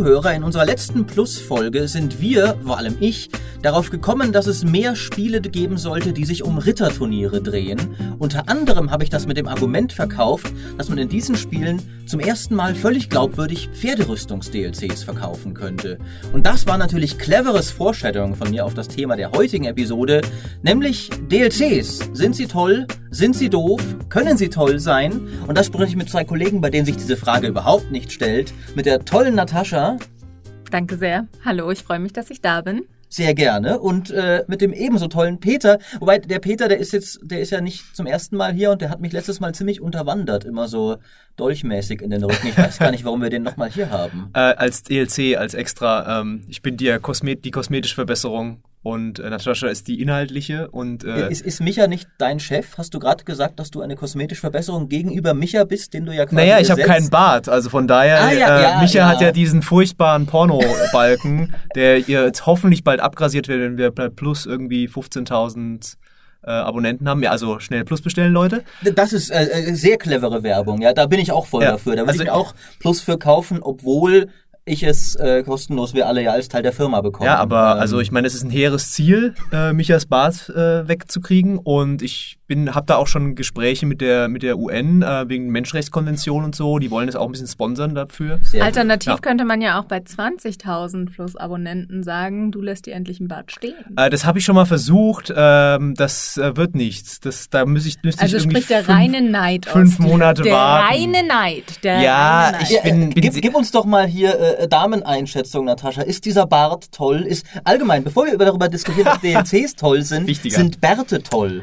Zuhörer, in unserer letzten Plus-Folge sind wir, vor allem ich, darauf gekommen, dass es mehr Spiele geben sollte, die sich um Ritterturniere drehen. Unter anderem habe ich das mit dem Argument verkauft, dass man in diesen Spielen zum ersten Mal völlig glaubwürdig Pferderüstungs-DLCs verkaufen könnte. Und das war natürlich cleveres Foreshadowing von mir auf das Thema der heutigen Episode, nämlich DLCs. Sind sie toll? Sind sie doof? Können sie toll sein? Und das spreche ich mit zwei Kollegen, bei denen sich diese Frage überhaupt nicht stellt. Mit der tollen Natascha. Danke sehr. Hallo, ich freue mich, dass ich da bin sehr gerne und äh, mit dem ebenso tollen Peter. Wobei der Peter, der ist jetzt, der ist ja nicht zum ersten Mal hier und der hat mich letztes Mal ziemlich unterwandert, immer so dolchmäßig in den Rücken. Ich weiß gar nicht, warum wir den nochmal hier haben. Äh, als DLC, als extra. Ähm, ich bin die, Kosmet die kosmetische Verbesserung und äh, Natascha ist die inhaltliche und äh, ist, ist Micha nicht dein Chef? Hast du gerade gesagt, dass du eine kosmetische Verbesserung gegenüber Micha bist, den du ja quasi Naja, ich habe keinen Bart, also von daher ah, ja, äh, ja, Micha ja. hat ja diesen furchtbaren Porno-Balken, der ihr jetzt hoffentlich bald abgrasiert wird, wenn wir plus irgendwie 15.000 äh, Abonnenten haben. Ja, also schnell Plus bestellen, Leute. Das ist äh, äh, sehr clevere Werbung, ja. Da bin ich auch voll ja. dafür. Da will also, ich auch Plus für kaufen, obwohl ich es äh, kostenlos wir alle ja als Teil der Firma bekommen. Ja, aber ähm, also ich meine, es ist ein hehres Ziel, äh, Michas Bart äh, wegzukriegen und ich bin, habe da auch schon Gespräche mit der mit der UN äh, wegen Menschenrechtskonvention und so. Die wollen es auch ein bisschen sponsern dafür. Sehr Alternativ ja. könnte man ja auch bei 20.000 plus Abonnenten sagen, du lässt dir endlich ein Bart stehen. Äh, das habe ich schon mal versucht. Ähm, das äh, wird nichts. Das da muss ich müsste also ich sprich der fünf, reine Neid fünf Monate der warten. Der reine Neid. Der ja, reine Neid. ich bin, bin gib, gib, uns doch mal hier äh, Dameneinschätzung, Natascha. Ist dieser Bart toll? Ist allgemein, bevor wir darüber diskutieren, ob DLCs toll sind, Wichtiger. sind Bärte toll?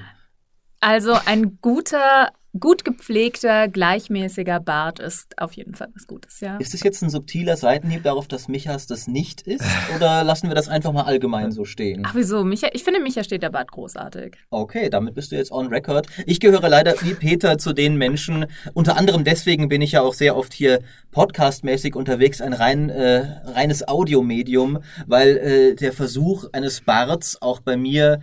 Also ein guter gut gepflegter, gleichmäßiger Bart ist auf jeden Fall was Gutes, ja. Ist das jetzt ein subtiler Seitenhieb darauf, dass Michas das nicht ist? Oder lassen wir das einfach mal allgemein so stehen? Ach, wieso? Micha, ich finde, Micha steht der Bart großartig. Okay, damit bist du jetzt on record. Ich gehöre leider wie Peter zu den Menschen, unter anderem deswegen bin ich ja auch sehr oft hier podcastmäßig unterwegs, ein rein, äh, reines Audiomedium, weil äh, der Versuch eines Barts auch bei mir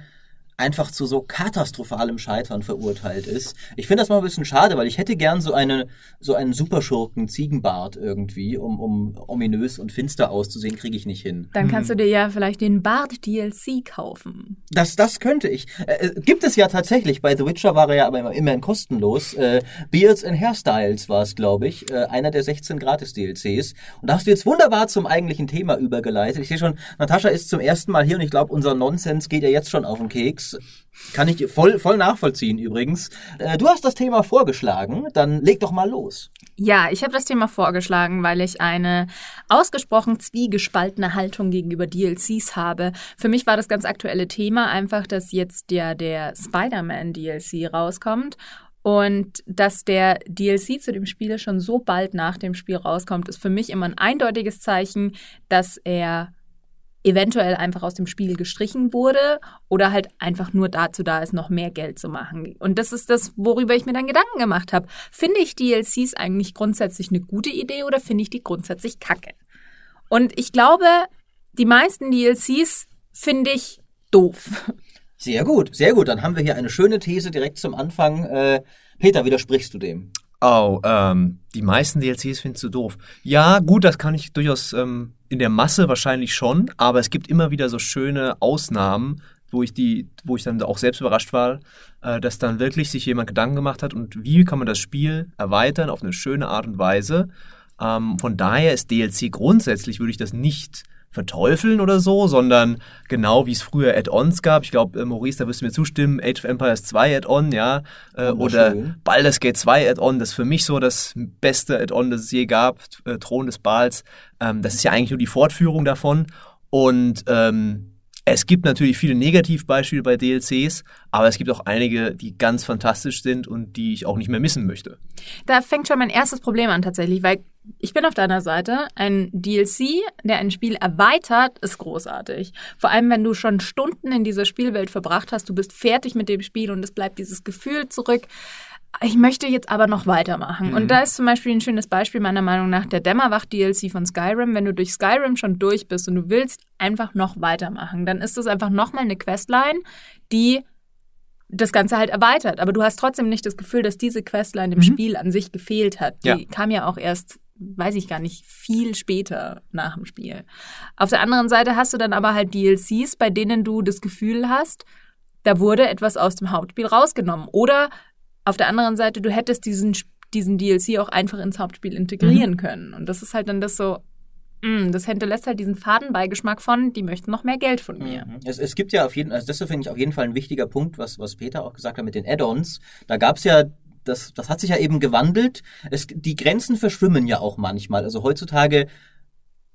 einfach zu so katastrophalem Scheitern verurteilt ist. Ich finde das mal ein bisschen schade, weil ich hätte gern so eine so einen Superschurken Ziegenbart irgendwie, um, um ominös und finster auszusehen, kriege ich nicht hin. Dann kannst du dir ja vielleicht den Bart DLC kaufen. Das das könnte ich. Äh, äh, gibt es ja tatsächlich. Bei The Witcher war er ja aber immer, immerhin kostenlos. Äh, Beards and Hairstyles war es, glaube ich, äh, einer der 16 gratis DLCs. Und da hast du jetzt wunderbar zum eigentlichen Thema übergeleitet. Ich sehe schon, Natascha ist zum ersten Mal hier und ich glaube, unser Nonsens geht ja jetzt schon auf den Keks. Kann ich voll, voll nachvollziehen übrigens. Äh, du hast das Thema vorgeschlagen, dann leg doch mal los. Ja, ich habe das Thema vorgeschlagen, weil ich eine ausgesprochen zwiegespaltene Haltung gegenüber DLCs habe. Für mich war das ganz aktuelle Thema einfach, dass jetzt ja der Spider-Man DLC rauskommt und dass der DLC zu dem Spiel schon so bald nach dem Spiel rauskommt, ist für mich immer ein eindeutiges Zeichen, dass er eventuell einfach aus dem Spiel gestrichen wurde oder halt einfach nur dazu da ist, noch mehr Geld zu machen. Und das ist das, worüber ich mir dann Gedanken gemacht habe. Finde ich DLCs eigentlich grundsätzlich eine gute Idee oder finde ich die grundsätzlich kacke? Und ich glaube, die meisten DLCs finde ich doof. Sehr gut, sehr gut. Dann haben wir hier eine schöne These direkt zum Anfang. Äh, Peter, widersprichst du dem? Oh, ähm, die meisten DLCs findest du doof. Ja, gut, das kann ich durchaus ähm, in der Masse wahrscheinlich schon, aber es gibt immer wieder so schöne Ausnahmen, wo ich die, wo ich dann auch selbst überrascht war, äh, dass dann wirklich sich jemand Gedanken gemacht hat und wie kann man das Spiel erweitern auf eine schöne Art und Weise. Ähm, von daher ist DLC grundsätzlich würde ich das nicht verteufeln oder so, sondern genau wie es früher Add-ons gab. Ich glaube, äh, Maurice, da wirst du mir zustimmen, Age of Empires 2 Add-on, ja, äh, oder Baldur's Gate 2 Add-on, das ist für mich so das beste Add-on, das es je gab, äh, Thron des Bals. Ähm, das ist ja eigentlich nur die Fortführung davon und ähm, es gibt natürlich viele Negativbeispiele bei DLCs, aber es gibt auch einige, die ganz fantastisch sind und die ich auch nicht mehr missen möchte. Da fängt schon mein erstes Problem an tatsächlich, weil ich bin auf deiner Seite. Ein DLC, der ein Spiel erweitert, ist großartig. Vor allem, wenn du schon Stunden in dieser Spielwelt verbracht hast, du bist fertig mit dem Spiel und es bleibt dieses Gefühl zurück. Ich möchte jetzt aber noch weitermachen. Mhm. Und da ist zum Beispiel ein schönes Beispiel meiner Meinung nach der Dämmerwacht-DLC von Skyrim. Wenn du durch Skyrim schon durch bist und du willst einfach noch weitermachen, dann ist das einfach nochmal eine Questline, die das Ganze halt erweitert. Aber du hast trotzdem nicht das Gefühl, dass diese Questline im mhm. Spiel an sich gefehlt hat. Die ja. kam ja auch erst weiß ich gar nicht, viel später nach dem Spiel. Auf der anderen Seite hast du dann aber halt DLCs, bei denen du das Gefühl hast, da wurde etwas aus dem Hauptspiel rausgenommen. Oder auf der anderen Seite, du hättest diesen, diesen DLC auch einfach ins Hauptspiel integrieren mhm. können. Und das ist halt dann das so, mm, das hinterlässt halt diesen Fadenbeigeschmack von, die möchten noch mehr Geld von mir. Mhm. Es, es gibt ja auf jeden Fall, also das finde ich auf jeden Fall ein wichtiger Punkt, was, was Peter auch gesagt hat mit den Add-ons. Da gab es ja das, das hat sich ja eben gewandelt. Es, die Grenzen verschwimmen ja auch manchmal. Also heutzutage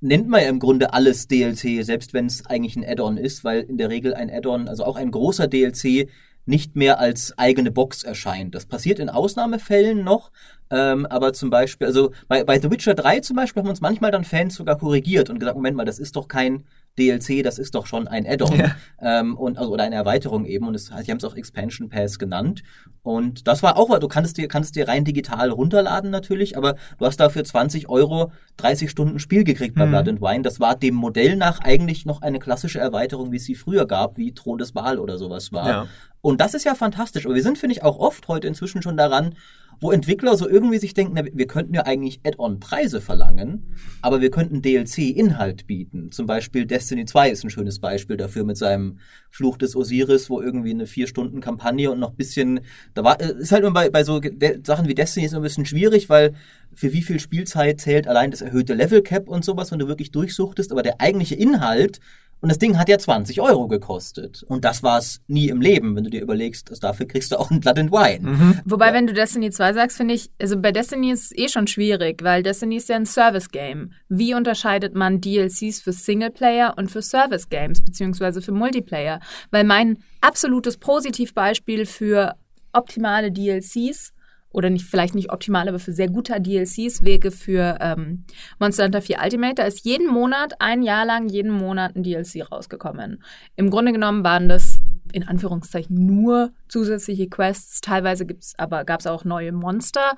nennt man ja im Grunde alles DLC, selbst wenn es eigentlich ein Add-on ist, weil in der Regel ein Add-on, also auch ein großer DLC, nicht mehr als eigene Box erscheint. Das passiert in Ausnahmefällen noch, ähm, aber zum Beispiel, also bei, bei The Witcher 3 zum Beispiel haben uns manchmal dann Fans sogar korrigiert und gesagt, Moment mal, das ist doch kein DLC, das ist doch schon ein Add-on ja. ähm, und also oder eine Erweiterung eben und es, sie haben es auch Expansion Pass genannt und das war auch, du kannst dir kannst dir rein digital runterladen natürlich, aber du hast dafür 20 Euro 30 Stunden Spiel gekriegt bei mhm. Blood and Wine. Das war dem Modell nach eigentlich noch eine klassische Erweiterung, wie es sie früher gab, wie Thron des Baal oder sowas war. Ja. Und das ist ja fantastisch. Aber wir sind finde ich auch oft heute inzwischen schon daran wo Entwickler so irgendwie sich denken, na, wir könnten ja eigentlich Add-on-Preise verlangen, aber wir könnten DLC-Inhalt bieten. Zum Beispiel Destiny 2 ist ein schönes Beispiel dafür mit seinem Fluch des Osiris, wo irgendwie eine vier Stunden Kampagne und noch ein bisschen, da war, äh, ist halt immer bei, bei so Sachen wie Destiny ist ein bisschen schwierig, weil für wie viel Spielzeit zählt allein das erhöhte Level Cap und sowas, wenn du wirklich durchsuchtest, aber der eigentliche Inhalt und das Ding hat ja 20 Euro gekostet. Und das war es nie im Leben, wenn du dir überlegst, also dafür kriegst du auch ein Blood and Wine. Mhm. Wobei, ja. wenn du Destiny 2 sagst, finde ich, also bei Destiny ist es eh schon schwierig, weil Destiny ist ja ein Service-Game. Wie unterscheidet man DLCs für Singleplayer und für Service-Games, beziehungsweise für Multiplayer? Weil mein absolutes Positivbeispiel für optimale DLCs oder nicht, vielleicht nicht optimal, aber für sehr gute DLCs Wege für ähm, Monster Hunter 4 Ultimate. Da ist jeden Monat, ein Jahr lang, jeden Monat ein DLC rausgekommen. Im Grunde genommen waren das in Anführungszeichen nur zusätzliche Quests. Teilweise gibt's aber gab es auch neue Monster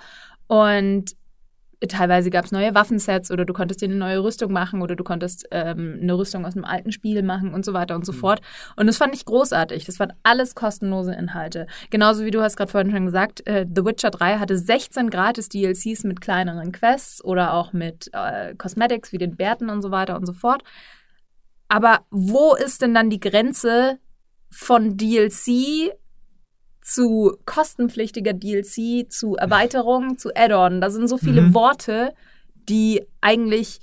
und teilweise gab es neue Waffensets oder du konntest dir eine neue Rüstung machen oder du konntest ähm, eine Rüstung aus einem alten Spiel machen und so weiter und so mhm. fort. Und das fand ich großartig. Das waren alles kostenlose Inhalte. Genauso wie du hast gerade vorhin schon gesagt, äh, The Witcher 3 hatte 16 gratis DLCs mit kleineren Quests oder auch mit äh, Cosmetics wie den Bärten und so weiter und so fort. Aber wo ist denn dann die Grenze von DLC zu kostenpflichtiger DLC, zu Erweiterung, zu Add-on. Da sind so viele mhm. Worte, die eigentlich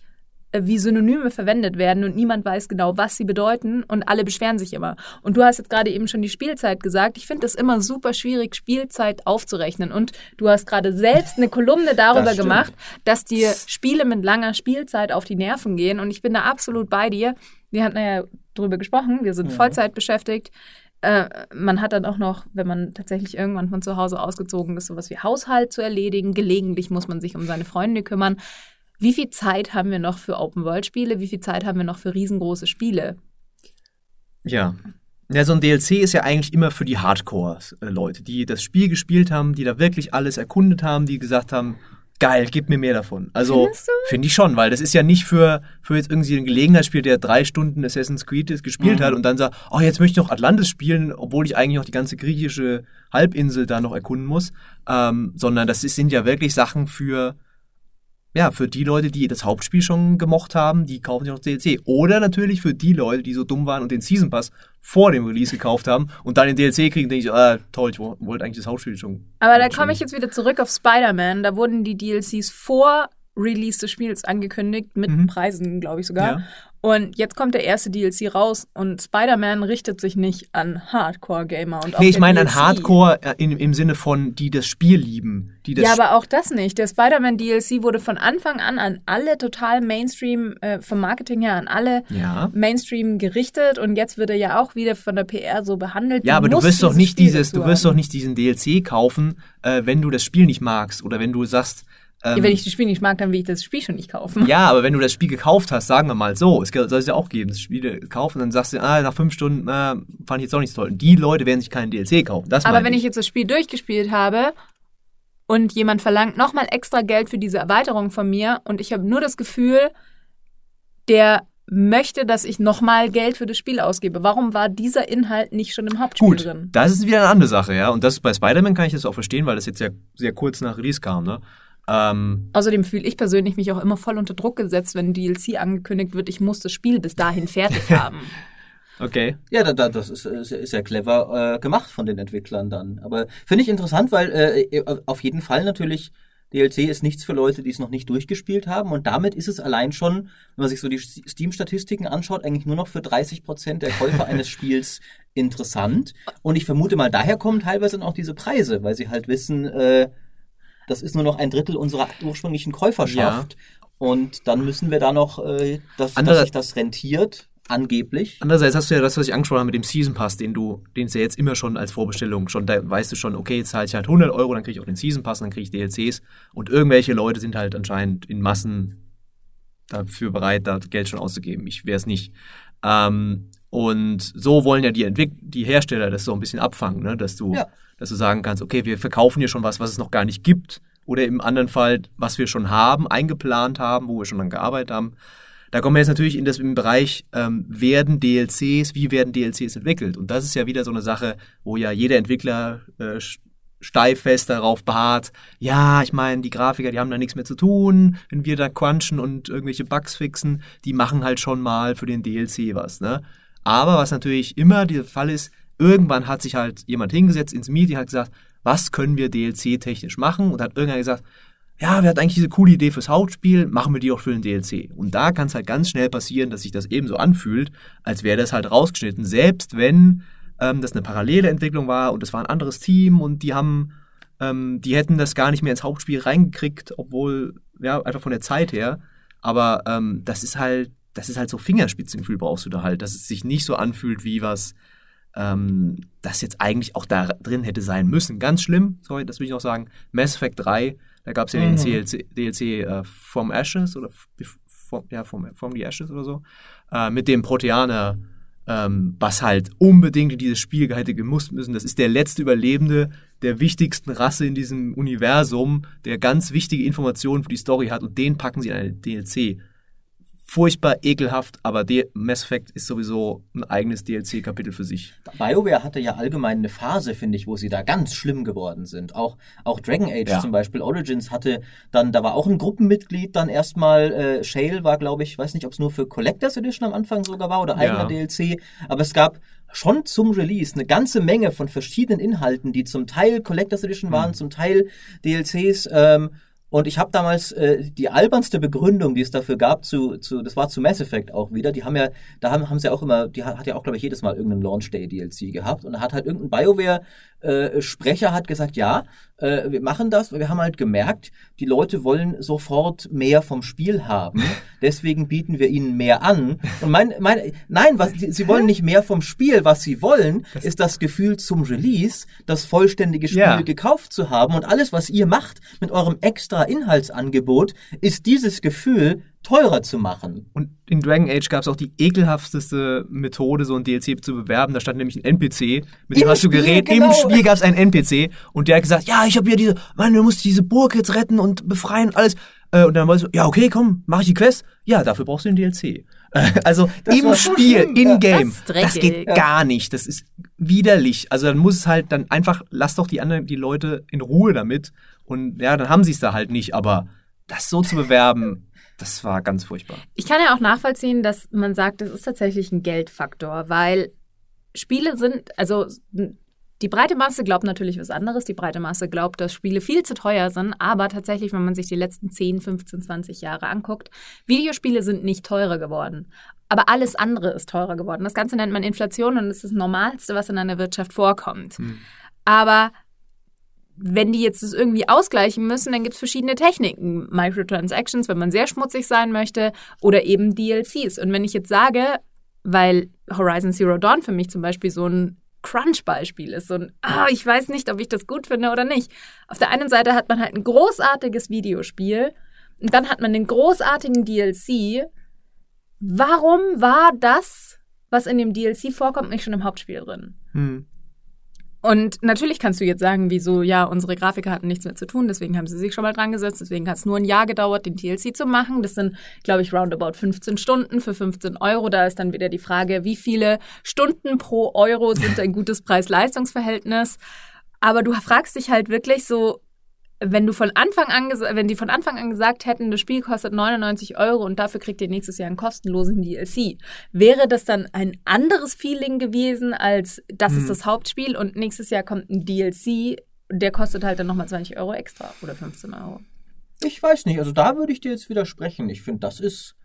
äh, wie Synonyme verwendet werden und niemand weiß genau, was sie bedeuten und alle beschweren sich immer. Und du hast jetzt gerade eben schon die Spielzeit gesagt. Ich finde es immer super schwierig, Spielzeit aufzurechnen. Und du hast gerade selbst eine Kolumne darüber das gemacht, dass dir Spiele mit langer Spielzeit auf die Nerven gehen. Und ich bin da absolut bei dir. Wir hatten ja drüber gesprochen, wir sind ja. Vollzeit beschäftigt. Äh, man hat dann auch noch, wenn man tatsächlich irgendwann von zu Hause ausgezogen ist, sowas wie Haushalt zu erledigen. Gelegentlich muss man sich um seine Freunde kümmern. Wie viel Zeit haben wir noch für Open-World-Spiele? Wie viel Zeit haben wir noch für riesengroße Spiele? Ja. Ja, so ein DLC ist ja eigentlich immer für die Hardcore-Leute, die das Spiel gespielt haben, die da wirklich alles erkundet haben, die gesagt haben, geil, gib mir mehr davon. Also finde ich schon, weil das ist ja nicht für, für jetzt irgendwie ein Gelegenheitsspiel, der drei Stunden Assassin's Creed gespielt mhm. hat und dann sagt, oh, jetzt möchte ich noch Atlantis spielen, obwohl ich eigentlich noch die ganze griechische Halbinsel da noch erkunden muss. Ähm, sondern das sind ja wirklich Sachen für ja, für die Leute, die das Hauptspiel schon gemocht haben, die kaufen sich noch DLC. Oder natürlich für die Leute, die so dumm waren und den Season Pass vor dem Release gekauft haben und dann den DLC kriegen, denke ich, ah, toll, ich wollte eigentlich das Hauptspiel schon. Aber da komme ich jetzt wieder zurück auf Spider-Man. Da wurden die DLCs vor Release des Spiels angekündigt, mit mhm. Preisen, glaube ich sogar. Ja. Und jetzt kommt der erste DLC raus und Spider-Man richtet sich nicht an Hardcore-Gamer. Nee, ich meine an Hardcore äh, in, im Sinne von, die das Spiel lieben. Die das ja, aber auch das nicht. Der Spider-Man-DLC wurde von Anfang an an alle total Mainstream, äh, vom Marketing her an alle ja. Mainstream gerichtet und jetzt wird er ja auch wieder von der PR so behandelt. Ja, aber du wirst doch nicht dieses, du wirst doch nicht diesen DLC kaufen, äh, wenn du das Spiel nicht magst oder wenn du sagst, ähm, wenn ich das Spiel nicht mag, dann will ich das Spiel schon nicht kaufen. Ja, aber wenn du das Spiel gekauft hast, sagen wir mal so, es soll es ja auch geben, das Spiel kaufen, dann sagst du, ah, nach fünf Stunden, äh, fand ich jetzt auch nicht so toll. Die Leute werden sich keinen DLC kaufen. Das aber wenn ich. ich jetzt das Spiel durchgespielt habe und jemand verlangt nochmal extra Geld für diese Erweiterung von mir und ich habe nur das Gefühl, der möchte, dass ich nochmal Geld für das Spiel ausgebe. Warum war dieser Inhalt nicht schon im Hauptspiel Gut, drin? Das ist wieder eine andere Sache, ja. Und das bei Spider-Man kann ich das auch verstehen, weil das jetzt ja sehr kurz nach Release kam, ne? Ähm, Außerdem fühle ich persönlich mich auch immer voll unter Druck gesetzt, wenn DLC angekündigt wird, ich muss das Spiel bis dahin fertig haben. okay. Ja, da, da, das ist, ist, ist ja clever äh, gemacht von den Entwicklern dann. Aber finde ich interessant, weil äh, auf jeden Fall natürlich DLC ist nichts für Leute, die es noch nicht durchgespielt haben. Und damit ist es allein schon, wenn man sich so die Steam-Statistiken anschaut, eigentlich nur noch für 30 Prozent der Käufer eines Spiels interessant. Und ich vermute mal, daher kommen teilweise auch diese Preise, weil sie halt wissen, äh, das ist nur noch ein Drittel unserer ursprünglichen Käuferschaft. Ja. Und dann müssen wir da noch, äh, dass, dass sich das rentiert, Angeblich. Andererseits hast du ja das, was ich angesprochen habe mit dem Season Pass, den du, den es ja jetzt immer schon als Vorbestellung schon, da weißt du schon, okay, jetzt zahle ich halt 100 Euro, dann kriege ich auch den Season Pass, dann kriege ich DLCs und irgendwelche Leute sind halt anscheinend in Massen dafür bereit, da Geld schon auszugeben. Ich wäre es nicht. Ähm, und so wollen ja die, Entwick die Hersteller das so ein bisschen abfangen, ne? dass du, ja. Dass du sagen kannst, okay, wir verkaufen hier schon was, was es noch gar nicht gibt, oder im anderen Fall, was wir schon haben, eingeplant haben, wo wir schon dran gearbeitet haben. Da kommen wir jetzt natürlich in das im Bereich, ähm, werden DLCs, wie werden DLCs entwickelt? Und das ist ja wieder so eine Sache, wo ja jeder Entwickler äh, steif fest darauf beharrt, ja, ich meine, die Grafiker, die haben da nichts mehr zu tun, wenn wir da crunchen und irgendwelche Bugs fixen, die machen halt schon mal für den DLC was, ne? Aber was natürlich immer der Fall ist, irgendwann hat sich halt jemand hingesetzt ins Meeting, hat gesagt, was können wir DLC-technisch machen? Und hat irgendwann gesagt, ja, wir hatten eigentlich diese coole Idee fürs Hauptspiel, machen wir die auch für den DLC. Und da kann es halt ganz schnell passieren, dass sich das eben so anfühlt, als wäre das halt rausgeschnitten. Selbst wenn ähm, das eine parallele Entwicklung war und es war ein anderes Team und die haben, ähm, die hätten das gar nicht mehr ins Hauptspiel reingekriegt, obwohl, ja, einfach von der Zeit her. Aber ähm, das ist halt, das ist halt so Fingerspitzengefühl brauchst du da halt, dass es sich nicht so anfühlt wie was, ähm, das jetzt eigentlich auch da drin hätte sein müssen. Ganz schlimm, sorry, das will ich noch sagen. Mass Effect 3 da gab es ja mhm. den DLC, DLC äh, From Ashes oder from, ja, from, from the Ashes oder so, äh, mit dem Proteaner, ähm, was halt unbedingt in dieses Spiel hätte gemusst müssen. Das ist der letzte Überlebende der wichtigsten Rasse in diesem Universum, der ganz wichtige Informationen für die Story hat und den packen sie in eine DLC furchtbar ekelhaft, aber Mass Effect ist sowieso ein eigenes DLC-Kapitel für sich. BioWare hatte ja allgemein eine Phase, finde ich, wo sie da ganz schlimm geworden sind. Auch, auch Dragon Age ja. zum Beispiel, Origins hatte dann, da war auch ein Gruppenmitglied dann erstmal, äh, Shale war, glaube ich, weiß nicht, ob es nur für Collectors Edition am Anfang sogar war oder eigener ja. DLC, aber es gab schon zum Release eine ganze Menge von verschiedenen Inhalten, die zum Teil Collectors Edition waren, mhm. zum Teil DLCs, ähm, und ich habe damals äh, die albernste Begründung, die es dafür gab, zu, zu, das war zu Mass Effect auch wieder. Die haben ja, da haben, haben sie auch immer, die hat, hat ja auch, glaube ich, jedes Mal irgendeinen Launch Day DLC gehabt. Und da hat halt irgendein BioWare äh, hat gesagt, ja, äh, wir machen das, weil wir haben halt gemerkt, die Leute wollen sofort mehr vom Spiel haben, deswegen bieten wir ihnen mehr an. Und mein, mein nein, was, sie, sie wollen nicht mehr vom Spiel, was sie wollen, das ist das Gefühl zum Release, das vollständige Spiel ja. gekauft zu haben und alles, was ihr macht mit eurem extra Inhaltsangebot, ist dieses Gefühl, teurer zu machen. Und in Dragon Age gab es auch die ekelhafteste Methode, so ein DLC zu bewerben. Da stand nämlich ein NPC, mit dem Im hast du geredet. Genau. Im Spiel gab es einen NPC und der hat gesagt, ja, ich habe hier diese, Mann, du musst diese Burg jetzt retten und befreien und alles. Äh, und dann war so, ja, okay, komm, mach ich die Quest. Ja, dafür brauchst du den DLC. Also das im Spiel, so in-game, das, das, geht ja. gar nicht. Das ist widerlich. Also dann muss es halt dann einfach, lass doch die anderen, die Leute in Ruhe damit. Und ja, dann haben sie es da halt nicht. Aber das so zu bewerben, das war ganz furchtbar. Ich kann ja auch nachvollziehen, dass man sagt, das ist tatsächlich ein Geldfaktor, weil Spiele sind, also die breite Masse glaubt natürlich was anderes. Die breite Masse glaubt, dass Spiele viel zu teuer sind. Aber tatsächlich, wenn man sich die letzten 10, 15, 20 Jahre anguckt, Videospiele sind nicht teurer geworden. Aber alles andere ist teurer geworden. Das Ganze nennt man Inflation und das ist das Normalste, was in einer Wirtschaft vorkommt. Hm. Aber wenn die jetzt das irgendwie ausgleichen müssen, dann gibt es verschiedene Techniken. Microtransactions, wenn man sehr schmutzig sein möchte, oder eben DLCs. Und wenn ich jetzt sage, weil Horizon Zero Dawn für mich zum Beispiel so ein Crunch-Beispiel ist, so ein, ah, ich weiß nicht, ob ich das gut finde oder nicht. Auf der einen Seite hat man halt ein großartiges Videospiel und dann hat man den großartigen DLC. Warum war das, was in dem DLC vorkommt, nicht schon im Hauptspiel drin? Hm. Und natürlich kannst du jetzt sagen, wieso, ja, unsere Grafiker hatten nichts mehr zu tun, deswegen haben sie sich schon mal dran gesetzt, deswegen hat es nur ein Jahr gedauert, den TLC zu machen. Das sind, glaube ich, roundabout 15 Stunden für 15 Euro. Da ist dann wieder die Frage, wie viele Stunden pro Euro sind ein gutes Preis-Leistungs-Verhältnis? Aber du fragst dich halt wirklich so, wenn du von Anfang an, wenn die von Anfang an gesagt hätten, das Spiel kostet 99 Euro und dafür kriegt ihr nächstes Jahr einen kostenlosen DLC, wäre das dann ein anderes Feeling gewesen als das hm. ist das Hauptspiel und nächstes Jahr kommt ein DLC, der kostet halt dann nochmal 20 Euro extra oder 15 Euro. Ich weiß nicht, also da würde ich dir jetzt widersprechen. Ich finde, das ist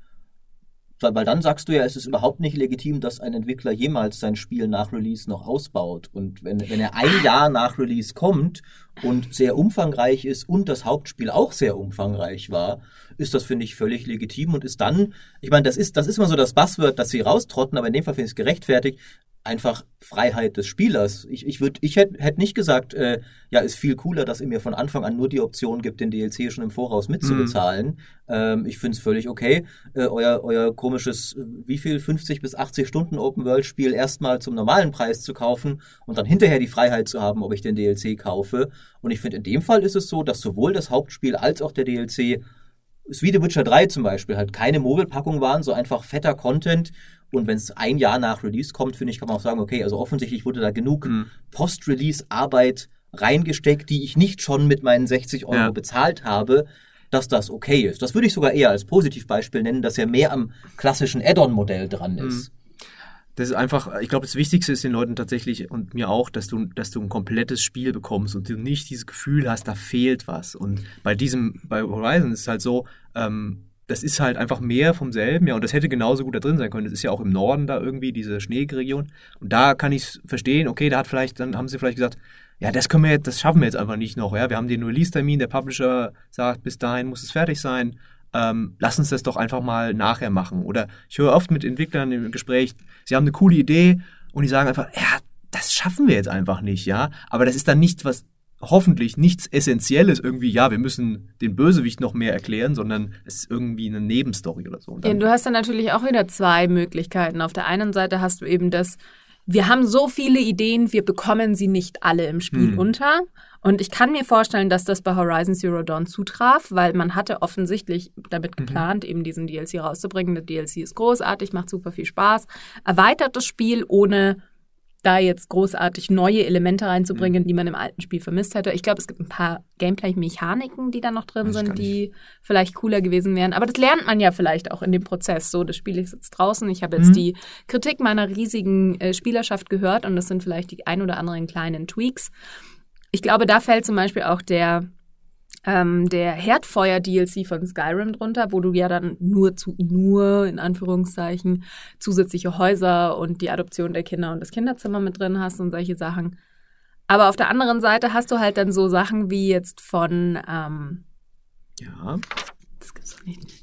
weil dann sagst du ja, es ist überhaupt nicht legitim, dass ein Entwickler jemals sein Spiel nach Release noch ausbaut. Und wenn, wenn er ein Jahr nach Release kommt und sehr umfangreich ist und das Hauptspiel auch sehr umfangreich war, ist das, finde ich, völlig legitim und ist dann, ich meine, das ist, das ist immer so das Buzzword, dass sie raustrotten, aber in dem Fall finde ich es gerechtfertigt, einfach Freiheit des Spielers. Ich, ich, würd, ich hätte hätt nicht gesagt, äh, ja, ist viel cooler, dass ihr mir von Anfang an nur die Option gibt, den DLC schon im Voraus mitzubezahlen. Mhm. Ähm, ich finde es völlig okay, äh, euer, euer komisches, wie viel, 50 bis 80 Stunden Open-World-Spiel erstmal zum normalen Preis zu kaufen und dann hinterher die Freiheit zu haben, ob ich den DLC kaufe. Und ich finde, in dem Fall ist es so, dass sowohl das Hauptspiel als auch der DLC ist wie The Witcher 3 zum Beispiel, halt keine Mogelpackung waren, so einfach fetter Content, und wenn es ein Jahr nach Release kommt, finde ich, kann man auch sagen, okay, also offensichtlich wurde da genug mhm. Post-Release-Arbeit reingesteckt, die ich nicht schon mit meinen 60 Euro ja. bezahlt habe, dass das okay ist. Das würde ich sogar eher als Positivbeispiel nennen, dass er mehr am klassischen Add-on-Modell dran mhm. ist. Das ist einfach, ich glaube, das Wichtigste ist den Leuten tatsächlich und mir auch, dass du, dass du ein komplettes Spiel bekommst und du nicht dieses Gefühl hast, da fehlt was. Und bei diesem, bei Horizon ist es halt so, ähm, das ist halt einfach mehr vom selben, ja, und das hätte genauso gut da drin sein können. Das ist ja auch im Norden da irgendwie, diese schneeige Region. Und da kann ich es verstehen, okay, da hat vielleicht, dann haben sie vielleicht gesagt, ja, das können wir jetzt, das schaffen wir jetzt einfach nicht noch, ja. Wir haben den Release-Termin, der Publisher sagt, bis dahin muss es fertig sein. Ähm, lass uns das doch einfach mal nachher machen. Oder ich höre oft mit Entwicklern im Gespräch, sie haben eine coole Idee und die sagen einfach, ja, das schaffen wir jetzt einfach nicht, ja. Aber das ist dann nichts, was hoffentlich nichts Essentielles irgendwie, ja, wir müssen den Bösewicht noch mehr erklären, sondern es ist irgendwie eine Nebenstory oder so. Ja, du hast dann natürlich auch wieder zwei Möglichkeiten. Auf der einen Seite hast du eben das, wir haben so viele Ideen, wir bekommen sie nicht alle im Spiel hm. unter. Und ich kann mir vorstellen, dass das bei Horizon Zero Dawn zutraf, weil man hatte offensichtlich damit mhm. geplant, mhm. eben diesen DLC rauszubringen. Der DLC ist großartig, macht super viel Spaß, erweitert das Spiel ohne da jetzt großartig neue Elemente reinzubringen, mhm. die man im alten Spiel vermisst hätte. Ich glaube, es gibt ein paar Gameplay-Mechaniken, die da noch drin das sind, die vielleicht cooler gewesen wären. Aber das lernt man ja vielleicht auch in dem Prozess. So, das Spiel ist jetzt draußen. Ich habe jetzt mhm. die Kritik meiner riesigen äh, Spielerschaft gehört und das sind vielleicht die ein oder anderen kleinen Tweaks. Ich glaube, da fällt zum Beispiel auch der ähm, der Herdfeuer-DLC von Skyrim drunter, wo du ja dann nur zu, nur in Anführungszeichen zusätzliche Häuser und die Adoption der Kinder und das Kinderzimmer mit drin hast und solche Sachen. Aber auf der anderen Seite hast du halt dann so Sachen wie jetzt von ähm, ja.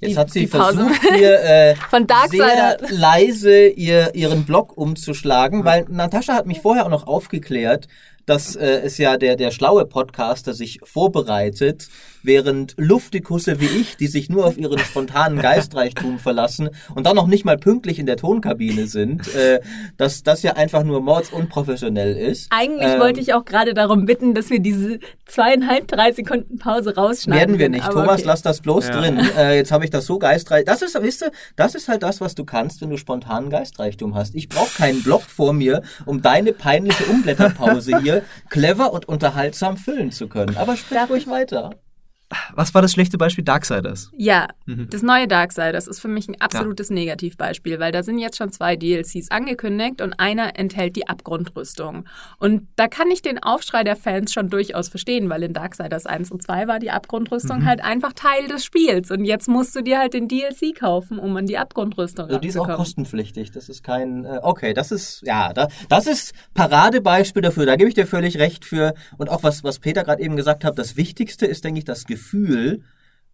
Jetzt hat sie versucht, hier äh, Von sehr leise ihr, ihren Blog umzuschlagen, weil Natascha hat mich vorher auch noch aufgeklärt, dass äh, es ja der, der schlaue Podcaster sich vorbereitet, während Luftikusse wie ich, die sich nur auf ihren spontanen Geistreichtum verlassen und dann noch nicht mal pünktlich in der Tonkabine sind, äh, dass das ja einfach nur mordsunprofessionell ist. Eigentlich ähm, wollte ich auch gerade darum bitten, dass wir diese zweieinhalb, drei Sekunden Pause rausschneiden. Werden wir nicht. Thomas, okay. lass das bloß ja. drin. Äh, jetzt habe ich das so geistreich. Das ist, weißt du, das ist halt das, was du kannst, wenn du spontanen Geistreichtum hast. Ich brauche keinen Blog vor mir, um deine peinliche Umblätterpause hier clever und unterhaltsam füllen zu können. Aber sprich ruhig weiter. Was war das schlechte Beispiel Darksiders? Ja, mhm. das neue Darksiders ist für mich ein absolutes ja. Negativbeispiel, weil da sind jetzt schon zwei DLCs angekündigt und einer enthält die Abgrundrüstung. Und da kann ich den Aufschrei der Fans schon durchaus verstehen, weil in Darksiders 1 und 2 war die Abgrundrüstung mhm. halt einfach Teil des Spiels. Und jetzt musst du dir halt den DLC kaufen, um an die Abgrundrüstung also Die ist auch kostenpflichtig. Das ist kein, äh, okay, das ist, ja, da, das ist Paradebeispiel dafür. Da gebe ich dir völlig recht für. Und auch was, was Peter gerade eben gesagt hat, das Wichtigste ist, denke ich, das Gefühl, Gefühl,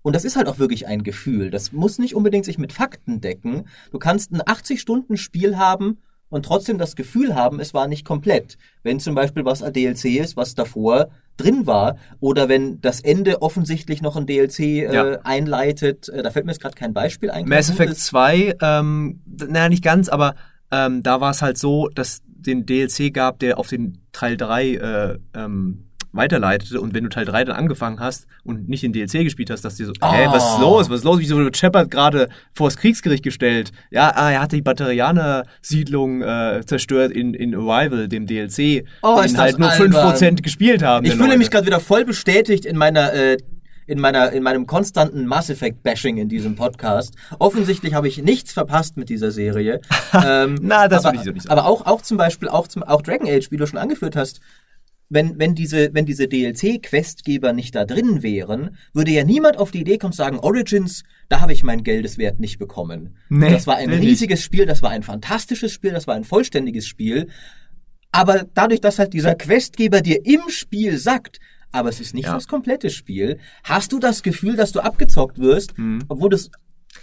und das ist halt auch wirklich ein Gefühl. Das muss nicht unbedingt sich mit Fakten decken. Du kannst ein 80-Stunden-Spiel haben und trotzdem das Gefühl haben, es war nicht komplett. Wenn zum Beispiel was ein DLC ist, was davor drin war, oder wenn das Ende offensichtlich noch ein DLC äh, ja. einleitet. Äh, da fällt mir jetzt gerade kein Beispiel ein. Mass Effect 2, ähm, naja, nicht ganz, aber ähm, da war es halt so, dass den DLC gab, der auf den Teil 3 äh, ähm, weiterleitete und wenn du Teil 3 dann angefangen hast und nicht den DLC gespielt hast, dass dir so, Oh. hä, was ist los? Was ist los? Wieso wird Shepard gerade vors Kriegsgericht gestellt? Ja, ah, er hatte die Batterianer-Siedlung äh, zerstört in, in Arrival, dem DLC, Oh, den halt nur albern. 5% gespielt haben. Ich fühle Leute. mich gerade wieder voll bestätigt in meiner, äh, in meiner, in meinem konstanten Mass Effect Bashing in diesem Podcast. Offensichtlich habe ich nichts verpasst mit dieser Serie. ähm, Na, das aber, würde ich so nicht sagen. Aber auch, auch zum Beispiel, auch zum, auch Dragon Age, wie du schon angeführt hast. Wenn, wenn diese, wenn diese DLC-Questgeber nicht da drin wären, würde ja niemand auf die Idee kommen zu sagen, Origins, da habe ich mein Geldeswert nicht bekommen. Nee, das war ein wirklich. riesiges Spiel, das war ein fantastisches Spiel, das war ein vollständiges Spiel. Aber dadurch, dass halt dieser Questgeber dir im Spiel sagt, aber es ist nicht Ja. das komplette Spiel, hast du das Gefühl, dass du abgezockt wirst, Mhm. obwohl du es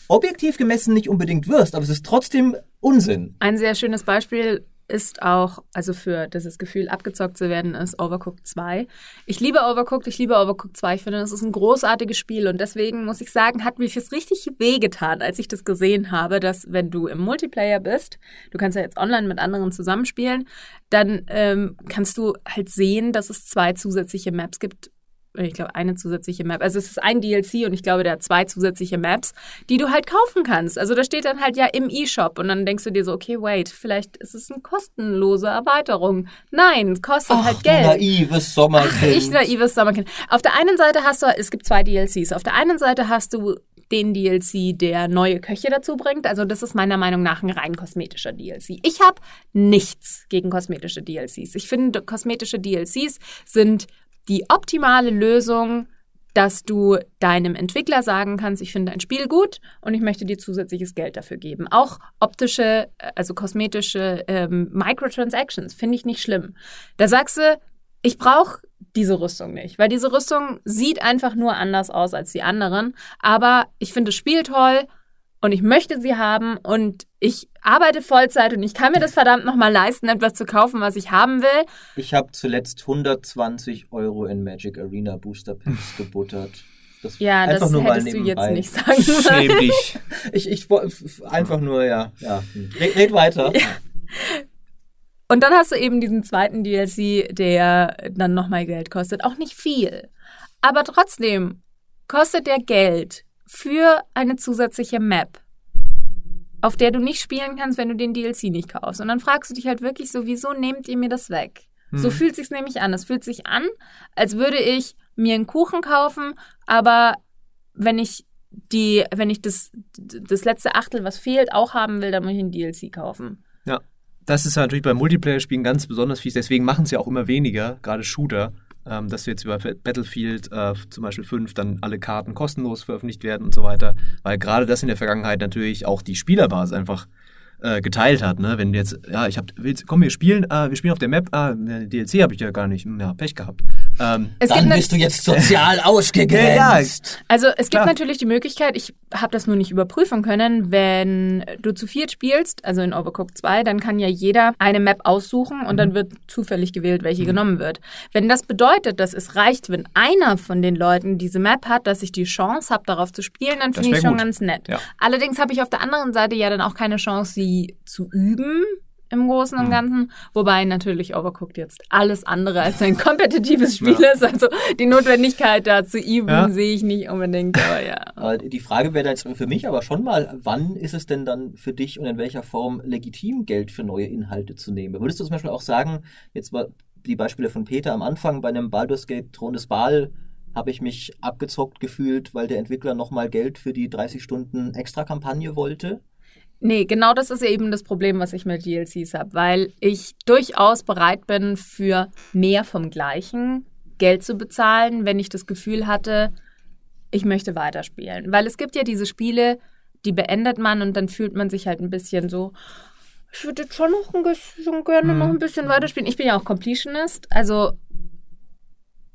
objektiv gemessen nicht unbedingt wirst, aber es ist trotzdem Unsinn. Ein sehr schönes Beispiel ist auch, also für dieses Gefühl, abgezockt zu werden, ist Overcooked 2. Ich liebe Overcooked, ich liebe Overcooked 2. Ich finde, das ist ein großartiges Spiel und deswegen muss ich sagen, hat mir das richtig wehgetan, als ich das gesehen habe, dass wenn du im Multiplayer bist, du kannst ja jetzt online mit anderen zusammenspielen, dann ähm, kannst du halt sehen, dass es zwei zusätzliche Maps gibt. Ich glaube, eine zusätzliche Map. Also es ist ein DLC und ich glaube, der hat zwei zusätzliche Maps, die du halt kaufen kannst. Also da steht dann halt ja im E-Shop und dann denkst du dir so, okay, wait, vielleicht ist es eine kostenlose Erweiterung. Nein, es kostet halt du Geld. naives Sommerkind. Ich naives Sommerkind. Auf der einen Seite hast du, es gibt zwei DLCs. Auf der einen Seite hast du den DLC, der neue Köche dazu bringt. Also das ist meiner Meinung nach ein rein kosmetischer DLC. Ich habe nichts gegen kosmetische DLCs. Ich finde, kosmetische DLCs sind die optimale Lösung, dass du deinem Entwickler sagen kannst, ich finde ein Spiel gut und ich möchte dir zusätzliches Geld dafür geben. Auch optische, äh, also kosmetische ähm, Microtransactions finde ich nicht schlimm. Da sagst du, ich brauche diese Rüstung nicht, weil diese Rüstung sieht einfach nur anders aus als die anderen. Aber ich finde das Spiel toll und ich möchte sie haben und ich arbeite Vollzeit und ich kann mir das verdammt nochmal leisten, etwas zu kaufen, was ich haben will. Ich habe zuletzt 120 Euro in Magic Arena Booster Packs gebuttert. Das Ja, das hättest du jetzt nicht sagen Schäm sollen. dich. Ich, ich einfach nur, ja. ja. Red, red weiter. Und dann hast du eben diesen zweiten DLC, der dann nochmal Geld kostet. Auch nicht viel. Aber trotzdem kostet der Geld für eine zusätzliche Map, auf der du nicht spielen kannst, wenn du den DLC nicht kaufst. Und dann fragst du dich halt wirklich so, wieso nehmt ihr mir das weg? So fühlt sich's nämlich an. Es fühlt sich an, als würde ich mir einen Kuchen kaufen, aber wenn ich die, wenn ich das, das letzte Achtel, was fehlt, auch haben will, dann muss ich einen DLC kaufen. Ja. Das ist natürlich bei Multiplayer-Spielen ganz besonders fies. Deswegen machen es ja auch immer weniger, gerade Shooter, ähm, dass jetzt über Battlefield äh, zum Beispiel 5 dann alle Karten kostenlos veröffentlicht werden und so weiter. Weil gerade das in der Vergangenheit natürlich auch die Spielerbasis einfach äh, geteilt hat. Ne? Wenn jetzt, ja, ich hab, willst, komm, wir spielen, äh, wir spielen auf der Map, ne, DLC habe ich ja gar nicht, Hm, ja, Pech gehabt. Ähm, Es Dann gibt bist du jetzt sozial ausgegrenzt. Also es gibt Klar. natürlich die Möglichkeit, ich habe das nur nicht überprüfen können, wenn du zu viert spielst, also in Overcooked 2, dann kann ja jeder eine Map aussuchen und Mhm. dann wird zufällig gewählt, welche genommen wird. Wenn das bedeutet, dass es reicht, wenn einer von den Leuten diese Map hat, dass ich die Chance habe, darauf zu spielen, dann finde ich schon gut. ganz nett. Ja. Allerdings habe ich auf der anderen Seite ja dann auch keine Chance, sie zu üben im Großen Mhm. und Ganzen, wobei natürlich Overcooked jetzt alles andere als ein kompetitives Spiel Ja. ist. Also die Notwendigkeit da zu üben, Ja. sehe ich nicht unbedingt, aber ja. Die Frage wäre jetzt für mich aber schon mal, wann ist es denn dann für dich und in welcher Form legitim, Geld für neue Inhalte zu nehmen? Würdest du zum Beispiel auch sagen, jetzt war die Beispiele von Peter am Anfang bei einem Baldur's Gate Thron des Baal habe ich mich abgezockt gefühlt, weil der Entwickler nochmal Geld für die 30 Stunden Extra-Kampagne wollte? Nee, genau das ist ja eben das Problem, was ich mit DLCs habe, weil ich durchaus bereit bin, für mehr vom Gleichen Geld zu bezahlen, wenn ich das Gefühl hatte, ich möchte weiterspielen. Weil es gibt ja diese Spiele, die beendet man und dann fühlt man sich halt ein bisschen so, ich würde jetzt schon noch ein bisschen gerne noch ein bisschen weiterspielen. Ich bin ja auch Completionist, also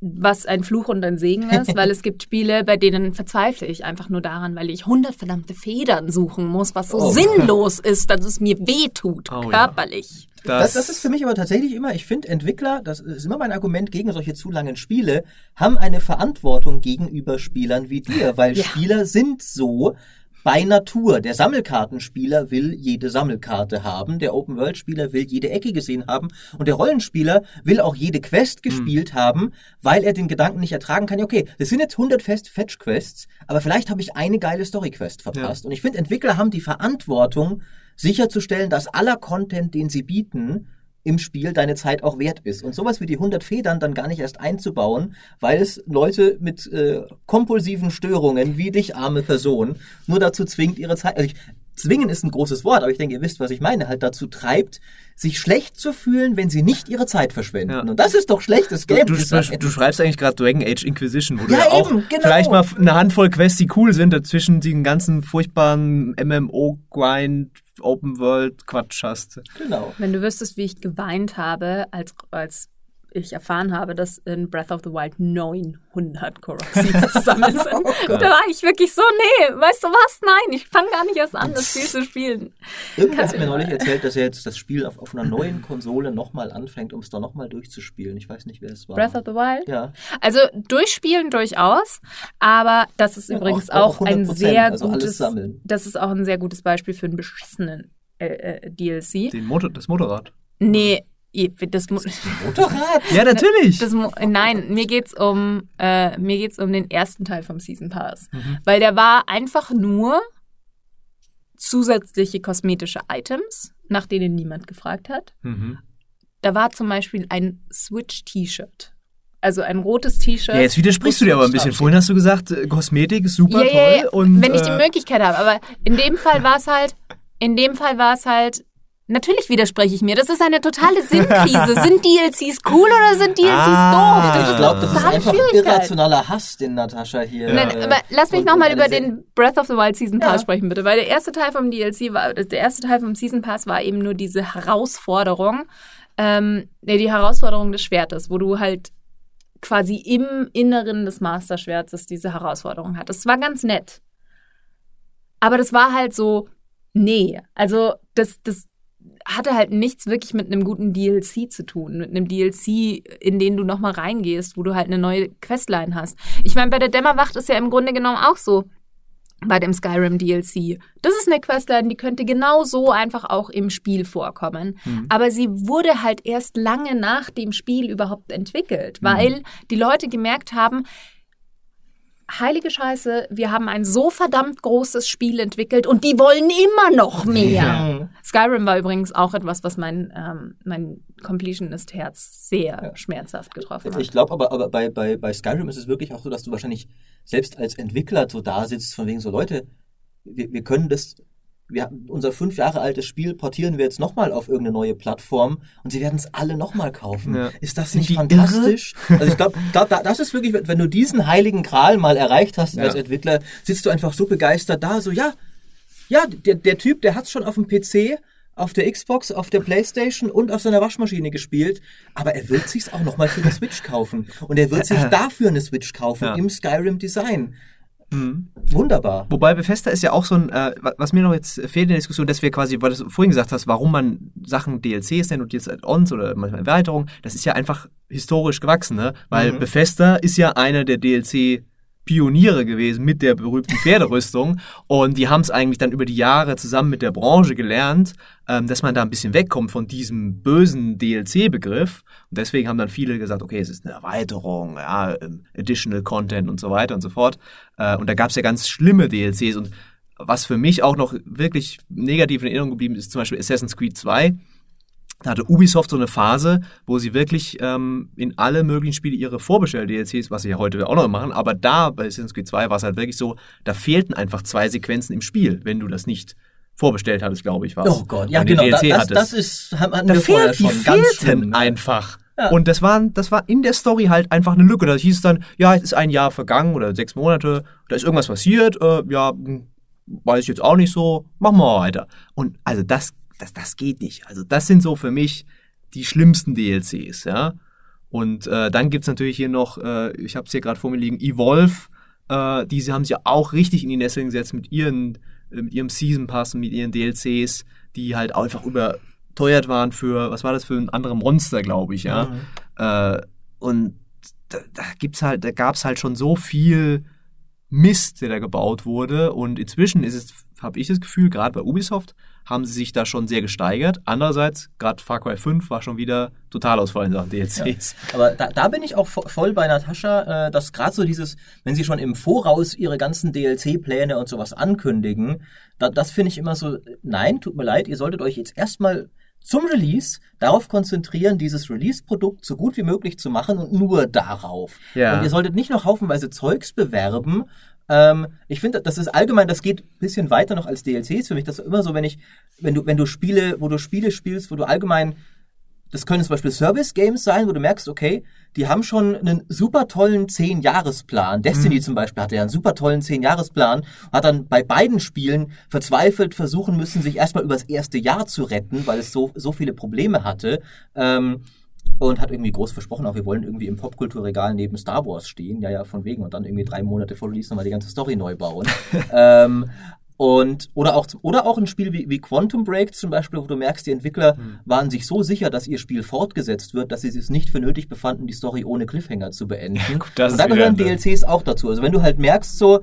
was ein Fluch und ein Segen ist, weil es gibt Spiele, bei denen verzweifle ich einfach nur daran, weil ich hundert verdammte Federn suchen muss, was so Oh. sinnlos ist, dass es mir weh tut, Oh ja. körperlich. Das, das ist für mich aber tatsächlich immer, ich finde, Entwickler, das ist immer mein Argument gegen solche zu langen Spiele, haben eine Verantwortung gegenüber Spielern wie dir, weil Ja. Spieler sind so, bei Natur. Der Sammelkartenspieler will jede Sammelkarte haben, der Open-World-Spieler will jede Ecke gesehen haben und der Rollenspieler will auch jede Quest gespielt haben, weil er den Gedanken nicht ertragen kann, ja, okay, das sind jetzt 100 Fest Fetch-Quests, aber vielleicht habe ich eine geile Story-Quest verpasst. Und ich finde, Entwickler haben die Verantwortung, sicherzustellen, dass aller Content, den sie bieten, im Spiel deine Zeit auch wert ist. Und sowas wie die 100 Federn dann gar nicht erst einzubauen, weil es Leute mit äh, kompulsiven Störungen wie dich, arme Person, nur dazu zwingt, ihre Zeit. Also ich, zwingen ist ein großes Wort, aber ich denke, ihr wisst, was ich meine, halt dazu treibt, sich schlecht zu fühlen, wenn sie nicht ihre Zeit verschwenden. Ja. Und das ist doch schlechtes Du, Game. du, du schreibst eigentlich gerade Dragon Age Inquisition, wo du Ja, ja auch eben, genau. vielleicht mal eine Handvoll Quests, die cool sind, dazwischen den ganzen furchtbaren MMO-Grind, Open World Quatsch hast. genau. Wenn du wüsstest, wie ich geweint habe, als, als ich erfahren habe, dass in Breath of the Wild 900 Korok Seeds zusammen sind. da war ich wirklich so, nee, weißt du was? Nein, ich fange gar nicht erst an, das Spiel zu spielen. Irgendwer hat du mir mir neulich erzählt, dass er jetzt das Spiel auf, auf einer neuen Konsole nochmal anfängt, um es da nochmal durchzuspielen. Ich weiß nicht, wer es war. Breath of the Wild? ja. Also durchspielen durchaus, aber das ist Ja, übrigens auch- auch, auch ein 100%, sehr also gutes, sammeln. das ist auch ein sehr gutes Beispiel für einen beschissenen äh, äh, DLC. Den Motor, das Motorrad. Nee, das, Mo- Motorrad? Ja, natürlich. das nein, mir geht's um äh, mir geht's um den ersten Teil vom Season Pass, Mhm. weil der war einfach nur zusätzliche kosmetische Items, nach denen niemand gefragt hat. Mhm. Da war zum Beispiel ein Switch-T-Shirt. Also ein rotes T-Shirt. Ja, jetzt widersprichst du dir aber ein bisschen. Vorhin hast du gesagt, äh, Kosmetik ist super ja, toll. ja, ja, Und, wenn ich die äh, Möglichkeit habe. Aber in dem Fall war es halt, in dem Fall war es halt, natürlich widerspreche ich mir. Das ist eine totale Sinnkrise. sind DLCs cool oder sind DLCs Ah. doof? Das Ich glaube, das ist einfach irrationaler Hass, den Natascha hier. Nein, äh, aber lass mich nochmal über den Breath of the Wild Season Pass Ja. sprechen, bitte. Weil der erste Teil vom DLC war, der erste Teil vom Season Pass war eben nur diese Herausforderung, ähm, nee, die Herausforderung des Schwertes, wo du halt quasi im Inneren des Masterschwertes diese Herausforderung hattest. Es war ganz nett. Aber das war halt so, nee. Also, das, das hatte halt nichts wirklich mit einem guten DLC zu tun. Mit einem DLC, in den du nochmal reingehst, wo du halt eine neue Questline hast. Ich meine, bei der Dämmerwacht ist ja im Grunde genommen auch so. Bei dem Skyrim DLC. Das ist eine Questline, die könnte genau so einfach auch im Spiel vorkommen. Aber sie wurde halt erst lange nach dem Spiel überhaupt entwickelt, weil die Leute gemerkt haben, heilige Scheiße, wir haben ein so verdammt großes Spiel entwickelt und die wollen immer noch mehr. Mhm. Skyrim war übrigens auch etwas, was mein, ähm, mein Completionist-Herz sehr schmerzhaft getroffen hat. Ich glaube aber, aber bei, bei, bei Skyrim ist es wirklich auch so, dass du wahrscheinlich selbst als Entwickler so da sitzt, von wegen so, Leute, wir, wir können das, wir, haben- unser fünf Jahre altes Spiel portieren wir jetzt nochmal auf irgendeine neue Plattform und sie werden es alle nochmal kaufen. Ja. Ist das Sind nicht die fantastisch? Also ich glaube, glaub, da- das ist wirklich, wenn- du diesen heiligen Gral mal erreicht hast Ja. als Entwickler, sitzt du einfach so begeistert da, so, ja, ja, der, der Typ, der hat's schon auf dem PC, auf der Xbox, auf der Playstation und auf seiner Waschmaschine gespielt, aber er wird sich's auch nochmal für eine Switch kaufen. Und er wird sich dafür eine Switch kaufen Ja. im Skyrim Design. Mhm. Wunderbar. Wobei Bethesda ist ja auch so ein, äh, wa- was mir noch jetzt fehlt in der Diskussion, dass wir quasi, weil du vorhin gesagt hast, warum man Sachen DLCs nennt und jetzt Add-ons oder manchmal Erweiterungen, das ist ja einfach historisch gewachsen, ne? Weil Mhm. Bethesda ist ja einer der DLC Pioniere gewesen mit der berühmten Pferderüstung. Und die haben es eigentlich dann über die Jahre zusammen mit der Branche gelernt, ähm, dass man da ein bisschen wegkommt von diesem bösen DLC-Begriff und deswegen haben dann viele gesagt, okay, es ist eine Erweiterung, ja, ähm, Additional Content und so weiter und so fort. Äh, und da gab es ja ganz schlimme DLCs und was für mich auch noch wirklich negativ in Erinnerung geblieben ist, zum Beispiel Assassin's Creed 2. Da hatte Ubisoft so eine Phase, wo sie wirklich ähm, in alle möglichen Spiele ihre Vorbestell-DLCs, was sie ja heute auch noch machen, aber da bei Assassin's Creed 2 war es halt wirklich so, da fehlten einfach zwei Sequenzen im Spiel, wenn du das nicht vorbestellt hattest, glaube ich, war Oh Gott, ja genau, DLC das, hattest. das ist, hatten Da wir fehlt, die schon. Ganz fehlten schlimm. einfach. Ja. Und das war, das war in der Story halt einfach eine Lücke. Da hieß es dann, ja, es ist ein Jahr vergangen oder sechs Monate, da ist irgendwas passiert, äh, ja, hm, weiß ich jetzt auch nicht so, machen wir mal weiter. Und also das, das, das geht nicht. Also das sind so für mich die schlimmsten DLCs, ja. Und äh, dann gibt's natürlich hier noch, äh, ich habe es hier gerade vor mir liegen, Evolve, äh, diese haben sich ja auch richtig in die Nesseln gesetzt mit ihren, äh, mit ihrem Season Pass und mit ihren DLCs, die halt einfach überteuert waren für, was war das für ein andere Monster, glaube ich, ja. Äh, und da, da gibt's halt, da gab's halt schon so viel Mist, der da gebaut wurde. Und inzwischen ist es, habe ich das Gefühl, gerade bei Ubisoft haben sie sich da schon sehr gesteigert. Andererseits, gerade Far Cry 5 war schon wieder Totalausfall in Sachen DLCs. Ja. Aber da, da, bin ich auch voll bei Natascha, äh, dass gerade so dieses, wenn sie schon im Voraus ihre ganzen DLC-Pläne und sowas ankündigen, da, das finde ich immer so, nein, tut mir leid, ihr solltet euch jetzt erstmal zum Release darauf konzentrieren, dieses Release-Produkt so gut wie möglich zu machen und nur darauf. Ja. Und ihr solltet nicht noch haufenweise Zeugs bewerben, ähm, ich finde, das ist allgemein, das geht ein bisschen weiter noch als DLCs für mich. Das ist immer so, wenn ich, wenn du, wenn du Spiele, wo du Spiele spielst, wo du allgemein, das können zum Beispiel Service-Games sein, wo du merkst, okay, die haben schon einen super tollen 10-Jahresplan. Destiny mhm. zum Beispiel hatte ja einen super tollen 10-Jahresplan, hat dann bei beiden Spielen verzweifelt versuchen müssen, sich erstmal übers erste Jahr zu retten, weil es so, so viele Probleme hatte. Ähm, und hat irgendwie groß versprochen, auch wir wollen irgendwie im Popkulturregal neben Star Wars stehen. Ja, ja, von wegen. Und dann irgendwie drei Monate vor Release nochmal die ganze Story neu bauen. ähm, und, oder auch, oder auch ein Spiel wie, wie Quantum Break zum Beispiel, wo du merkst, die Entwickler hm. waren sich so sicher, dass ihr Spiel fortgesetzt wird, dass sie es nicht für nötig befanden, die Story ohne Cliffhanger zu beenden. Ja, gut, und da gehören DLCs auch dazu. Also wenn du halt merkst, so,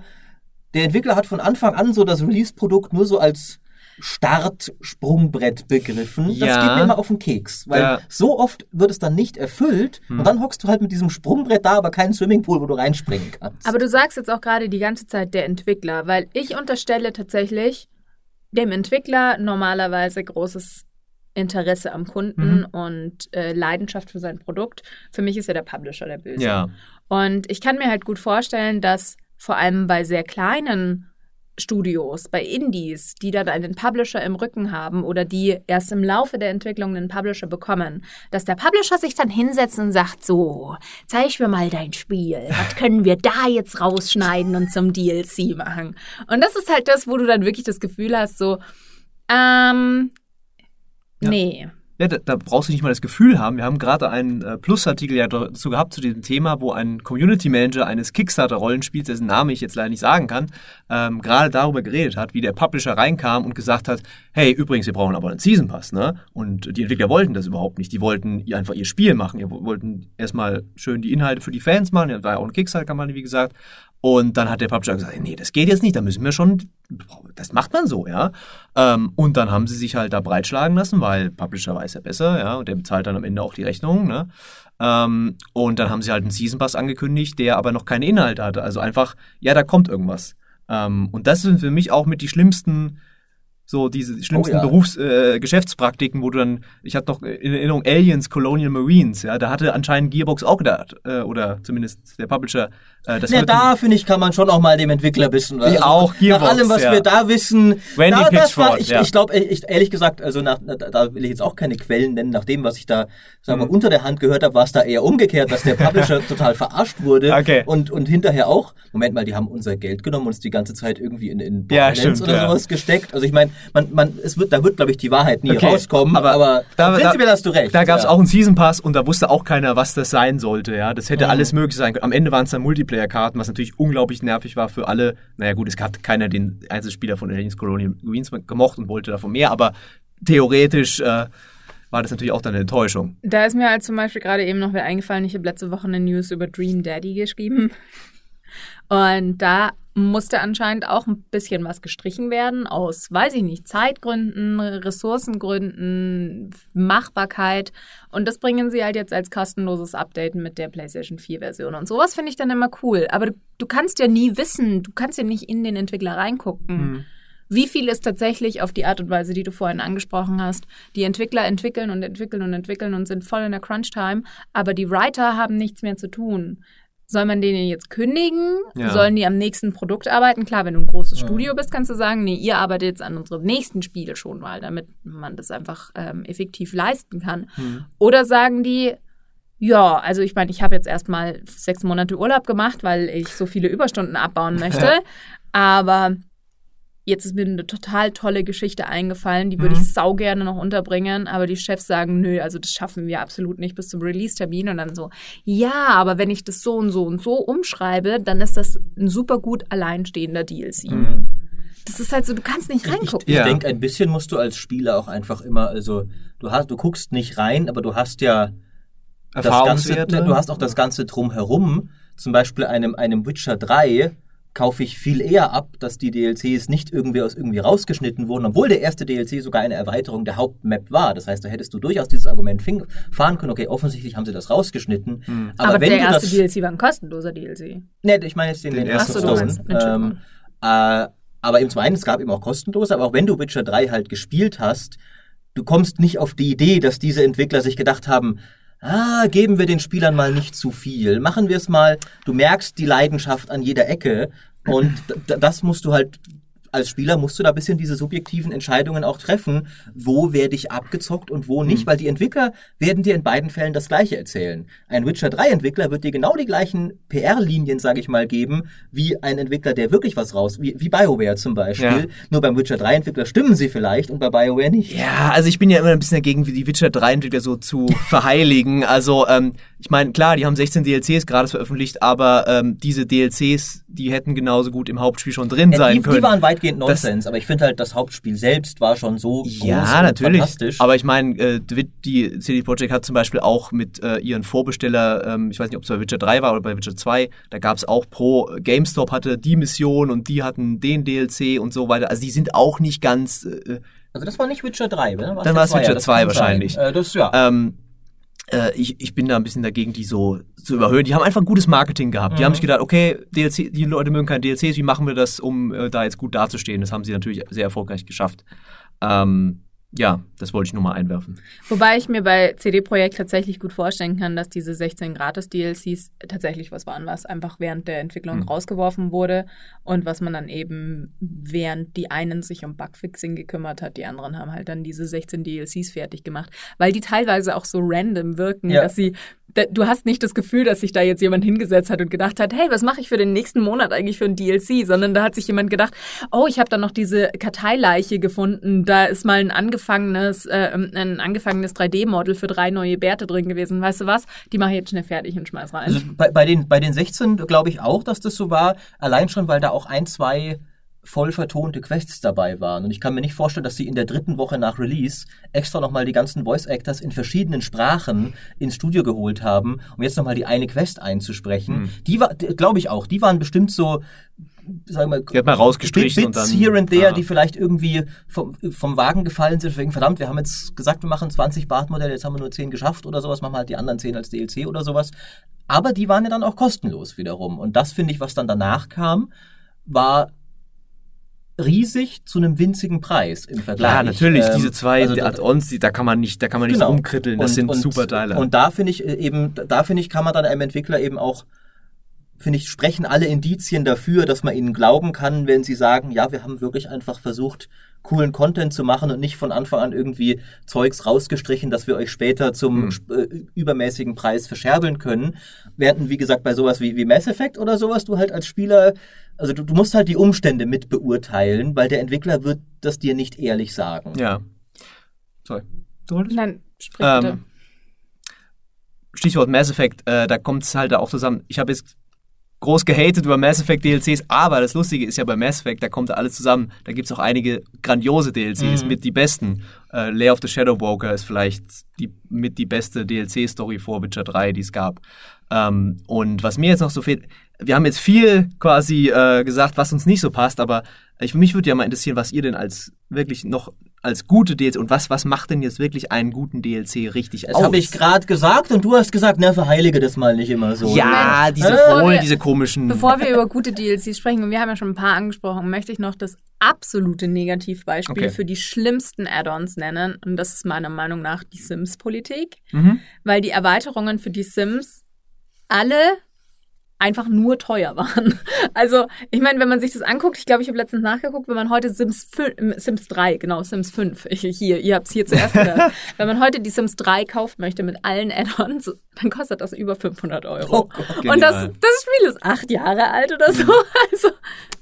der Entwickler hat von Anfang an so das Release-Produkt nur so als Start-Sprungbrett begriffen. Ja. Das geht mir immer auf den Keks, weil ja. so oft wird es dann nicht erfüllt hm. und dann hockst du halt mit diesem Sprungbrett da, aber keinen Swimmingpool, wo du reinspringen kannst. Aber du sagst jetzt auch gerade die ganze Zeit der Entwickler, weil ich unterstelle tatsächlich dem Entwickler normalerweise großes Interesse am Kunden mhm. und äh, Leidenschaft für sein Produkt. Für mich ist ja der Publisher der Böse. Ja. Und ich kann mir halt gut vorstellen, dass vor allem bei sehr kleinen Studios, bei Indies, die dann einen Publisher im Rücken haben oder die erst im Laufe der Entwicklung einen Publisher bekommen, dass der Publisher sich dann hinsetzt und sagt, so, zeig mir mal dein Spiel. Was können wir da jetzt rausschneiden und zum DLC machen? Und das ist halt das, wo du dann wirklich das Gefühl hast, so, ähm, ja. nee. Ja, da, da, brauchst du nicht mal das Gefühl haben. Wir haben gerade einen äh, Plus-Artikel ja dazu gehabt zu diesem Thema, wo ein Community Manager eines Kickstarter-Rollenspiels, dessen Name ich jetzt leider nicht sagen kann, ähm, gerade darüber geredet hat, wie der Publisher reinkam und gesagt hat, hey, übrigens, wir brauchen aber einen Season Pass, ne? Und die Entwickler wollten das überhaupt nicht. Die wollten einfach ihr Spiel machen. Die wollten erstmal schön die Inhalte für die Fans machen. Das war ja auch ein Kickstarter-Kampagne, wie gesagt. Und dann hat der Publisher gesagt, nee, das geht jetzt nicht, da müssen wir schon, das macht man so, ja. Ähm, und dann haben sie sich halt da breitschlagen lassen, weil Publisher weiß ja besser, ja, und der bezahlt dann am Ende auch die Rechnung, ne. Ähm, und dann haben sie halt einen Season Pass angekündigt, der aber noch keine Inhalte hatte. Also einfach, ja, da kommt irgendwas. Ähm, und das sind für mich auch mit die schlimmsten so diese schlimmsten oh, ja. Berufs-, äh, Geschäftspraktiken, wo du dann, ich hatte noch in Erinnerung Aliens, Colonial Marines, ja, da hatte anscheinend Gearbox auch gedacht, äh, oder zumindest der Publisher, äh, das ja, da finde ich, kann man schon auch mal dem Entwickler wissen. Also, auch Gearbox, Nach allem, was ja. wir da wissen. Wendy da, das war, ich, ja. ich glaube, ich, ehrlich gesagt, also nach, da will ich jetzt auch keine Quellen nennen, nach dem, was ich da, sagen wir, mhm. unter der Hand gehört habe, war es da eher umgekehrt, dass der Publisher total verarscht wurde okay. und, und hinterher auch, Moment mal, die haben unser Geld genommen und uns die ganze Zeit irgendwie in, in ja, stimmt, oder sowas gesteckt. Also ich meine, man, man, es wird, da wird, glaube ich, die Wahrheit nie okay, rauskommen. Aber, aber da, prinzipiell da, hast du recht. Da gab es ja. auch einen Season Pass und da wusste auch keiner, was das sein sollte. Ja, Das hätte mhm. alles möglich sein können. Am Ende waren es dann Multiplayer-Karten, was natürlich unglaublich nervig war für alle. Naja gut, es hat keiner den Einzelspieler von Aliens Colonial Marines gemocht und wollte davon mehr, aber theoretisch... Äh, war das natürlich auch dann eine Enttäuschung. Da ist mir halt zum Beispiel gerade eben noch wer eingefallen, ich habe letzte Woche eine News über Dream Daddy geschrieben. Und da musste anscheinend auch ein bisschen was gestrichen werden aus, weiß ich nicht, Zeitgründen, Ressourcengründen, Machbarkeit. Und das bringen sie halt jetzt als kostenloses Update mit der PlayStation 4 Version. Und sowas finde ich dann immer cool. Aber du, du, kannst ja nie wissen, du kannst ja nicht in den Entwickler reingucken. Mhm. Wie viel ist tatsächlich auf die Art und Weise, die du vorhin angesprochen hast? Die Entwickler entwickeln und entwickeln und entwickeln und sind voll in der Crunch-Time, aber die Writer haben nichts mehr zu tun. Soll man denen jetzt kündigen? Ja. Sollen die am nächsten Produkt arbeiten? Klar, wenn du ein großes ja. Studio bist, kannst du sagen, nee, ihr arbeitet jetzt an unserem nächsten Spiel schon mal, damit man das einfach ähm, effektiv leisten kann. Mhm. Oder sagen die, ja, also ich meine, ich habe jetzt erstmal sechs Monate Urlaub gemacht, weil ich so viele Überstunden abbauen möchte. aber Jetzt ist mir eine total tolle Geschichte eingefallen, die würde mhm. ich sau gerne noch unterbringen, aber die Chefs sagen, nö, also das schaffen wir absolut nicht bis zum Release-Termin und dann so, ja, aber wenn ich das so und so und so umschreibe, dann ist das ein super gut alleinstehender DLC. Mhm. Das ist halt so, du kannst nicht reingucken. Ich, ich ja. denke, ein bisschen musst du als Spieler auch einfach immer, also du hast, du guckst nicht rein, aber du hast ja das ganze, du hast auch das ganze drumherum. Zum Beispiel einem, einem Witcher 3 kaufe ich viel eher ab, dass die DLCs nicht irgendwie aus irgendwie rausgeschnitten wurden, obwohl der erste DLC sogar eine Erweiterung der Hauptmap war. Das heißt, da hättest du durchaus dieses Argument fahren können, okay, offensichtlich haben sie das rausgeschnitten. Hm. Aber, Aber, wenn der erste DLC war ein kostenloser DLC. Ne, ich meine jetzt den, den, den ersten Stone. Ähm, äh, aber im Zweiten, es gab eben auch kostenlose, aber auch wenn du Witcher 3 halt gespielt hast, du kommst nicht auf die Idee, dass diese Entwickler sich gedacht haben, ah, geben wir den Spielern mal nicht zu viel. Machen wir es mal, du merkst die Leidenschaft an jeder Ecke und das musst du halt als Spieler musst du da ein bisschen diese subjektiven Entscheidungen auch treffen, wo werde ich abgezockt und wo nicht, mhm. weil die Entwickler werden dir in beiden Fällen das Gleiche erzählen. Ein Witcher 3 Entwickler wird dir genau die gleichen PR-Linien, sage ich mal, geben, wie ein Entwickler, der wirklich was raus, wie, wie BioWare zum Beispiel. Ja. Nur beim Witcher 3 Entwickler stimmen sie vielleicht und bei BioWare nicht. Ja, also ich bin ja immer ein bisschen dagegen, wie die Witcher 3 Entwickler so zu verheiligen. Also, ähm, ich meine, klar, die haben 16 DLCs gerade veröffentlicht, aber ähm, diese DLCs, die hätten genauso gut im Hauptspiel schon drin sein die, können. Die waren weitgehend weitgehend Nonsens, aber ich finde halt, das Hauptspiel selbst war schon so groß ja, natürlich. fantastisch. Aber ich meine, äh, die CD Projekt hat zum Beispiel auch mit äh, ihren Vorbesteller, ähm, ich weiß nicht, ob es bei Witcher 3 war oder bei Witcher 2, da gab es auch pro GameStop hatte die Mission und die hatten den DLC und so weiter. Also die sind auch nicht ganz. Äh, also das war nicht Witcher 3, ne? Dann war es Witcher 2 wahrscheinlich. Äh, das, ja. Ähm, äh, ich, ich bin da ein bisschen dagegen, die so zu überhöhen. Die haben einfach gutes Marketing gehabt. Mhm. Die haben sich gedacht, okay, DLC, die Leute mögen keine DLCs, wie machen wir das, um äh, da jetzt gut dazustehen? Das haben sie natürlich sehr erfolgreich geschafft. Ähm, ja, das wollte ich nur mal einwerfen. Wobei ich mir bei CD Projekt tatsächlich gut vorstellen kann, dass diese 16 gratis DLCs tatsächlich was waren, was einfach während der Entwicklung mhm. rausgeworfen wurde und was man dann eben während die einen sich um Bugfixing gekümmert hat, die anderen haben halt dann diese 16 DLCs fertig gemacht, weil die teilweise auch so random wirken, ja. dass sie du hast nicht das Gefühl, dass sich da jetzt jemand hingesetzt hat und gedacht hat, hey, was mache ich für den nächsten Monat eigentlich für ein DLC, sondern da hat sich jemand gedacht, oh, ich habe da noch diese Karteileiche gefunden, da ist mal ein angefangenes, äh, ein angefangenes 3D-Model für drei neue Bärte drin gewesen. Weißt du was? Die mache ich jetzt schnell fertig und schmeiß rein. Also bei, bei den bei den 16 glaube ich auch, dass das so war, allein schon, weil da auch ein, zwei voll vertonte Quests dabei waren. Und ich kann mir nicht vorstellen, dass sie in der dritten Woche nach Release extra nochmal die ganzen Voice Actors in verschiedenen Sprachen ins Studio geholt haben, um jetzt nochmal die eine Quest einzusprechen. Mhm. Die war, glaube ich auch, die waren bestimmt so, sagen wir, die hat man rausgestrichen Bits und dann, here and there, ah. die vielleicht irgendwie vom, vom Wagen gefallen sind. Deswegen, verdammt, wir haben jetzt gesagt, wir machen 20 Bartmodelle, jetzt haben wir nur 10 geschafft oder sowas, machen wir halt die anderen 10 als DLC oder sowas. Aber die waren ja dann auch kostenlos wiederum. Und das finde ich, was dann danach kam, war riesig zu einem winzigen Preis im Vergleich. Ja, natürlich, ähm, diese zwei also Add-ons, da kann man nicht, da kann man nicht genau. rumkritteln, das und, sind und, super Teile. Und da finde ich äh, eben, da finde ich, kann man dann einem Entwickler eben auch finde ich, sprechen alle Indizien dafür, dass man ihnen glauben kann, wenn sie sagen, ja, wir haben wirklich einfach versucht, coolen Content zu machen und nicht von Anfang an irgendwie Zeugs rausgestrichen, dass wir euch später zum mhm. übermäßigen Preis verscherbeln können. Während, wie gesagt, bei sowas wie, wie Mass Effect oder sowas, du halt als Spieler also du, du musst halt die Umstände mit beurteilen, weil der Entwickler wird das dir nicht ehrlich sagen. Ja. Sorry. Du wolltest? Nein, sprich bitte. Ähm, Stichwort Mass Effect, äh, da kommt es halt auch zusammen. Ich habe jetzt groß gehatet über Mass Effect DLCs, aber das Lustige ist ja bei Mass Effect, da kommt alles zusammen. Da gibt es auch einige grandiose DLCs mhm. mit die besten. Äh, Lair of the Shadow Broker ist vielleicht die, mit die beste DLC-Story vor Witcher 3, die es gab. Ähm, und was mir jetzt noch so fehlt, wir haben jetzt viel quasi äh, gesagt, was uns nicht so passt, aber ich, mich würde ja mal interessieren, was ihr denn als wirklich noch als gute DLC und was, was macht denn jetzt wirklich einen guten DLC richtig das aus? Das habe ich gerade gesagt und du hast gesagt, na, verheilige das mal nicht immer so. Ja, diese äh, voll, diese komischen. Bevor wir über gute DLCs sprechen, und wir haben ja schon ein paar angesprochen, möchte ich noch das absolute Negativbeispiel okay. für die schlimmsten Add-ons nennen. Und das ist meiner Meinung nach die Sims-Politik. Mhm. Weil die Erweiterungen für die Sims alle einfach nur teuer waren. Also, ich meine, wenn man sich das anguckt, ich glaube, ich habe letztens nachgeguckt, wenn man heute Sims 5, Sims 3, genau, Sims 5, ich, hier, ihr habt es hier zuerst gehört. wenn man heute die Sims 3 kaufen möchte mit allen Add-ons, dann kostet das über 500 Euro. Oh Und das, das Spiel ist acht Jahre alt oder so. Also,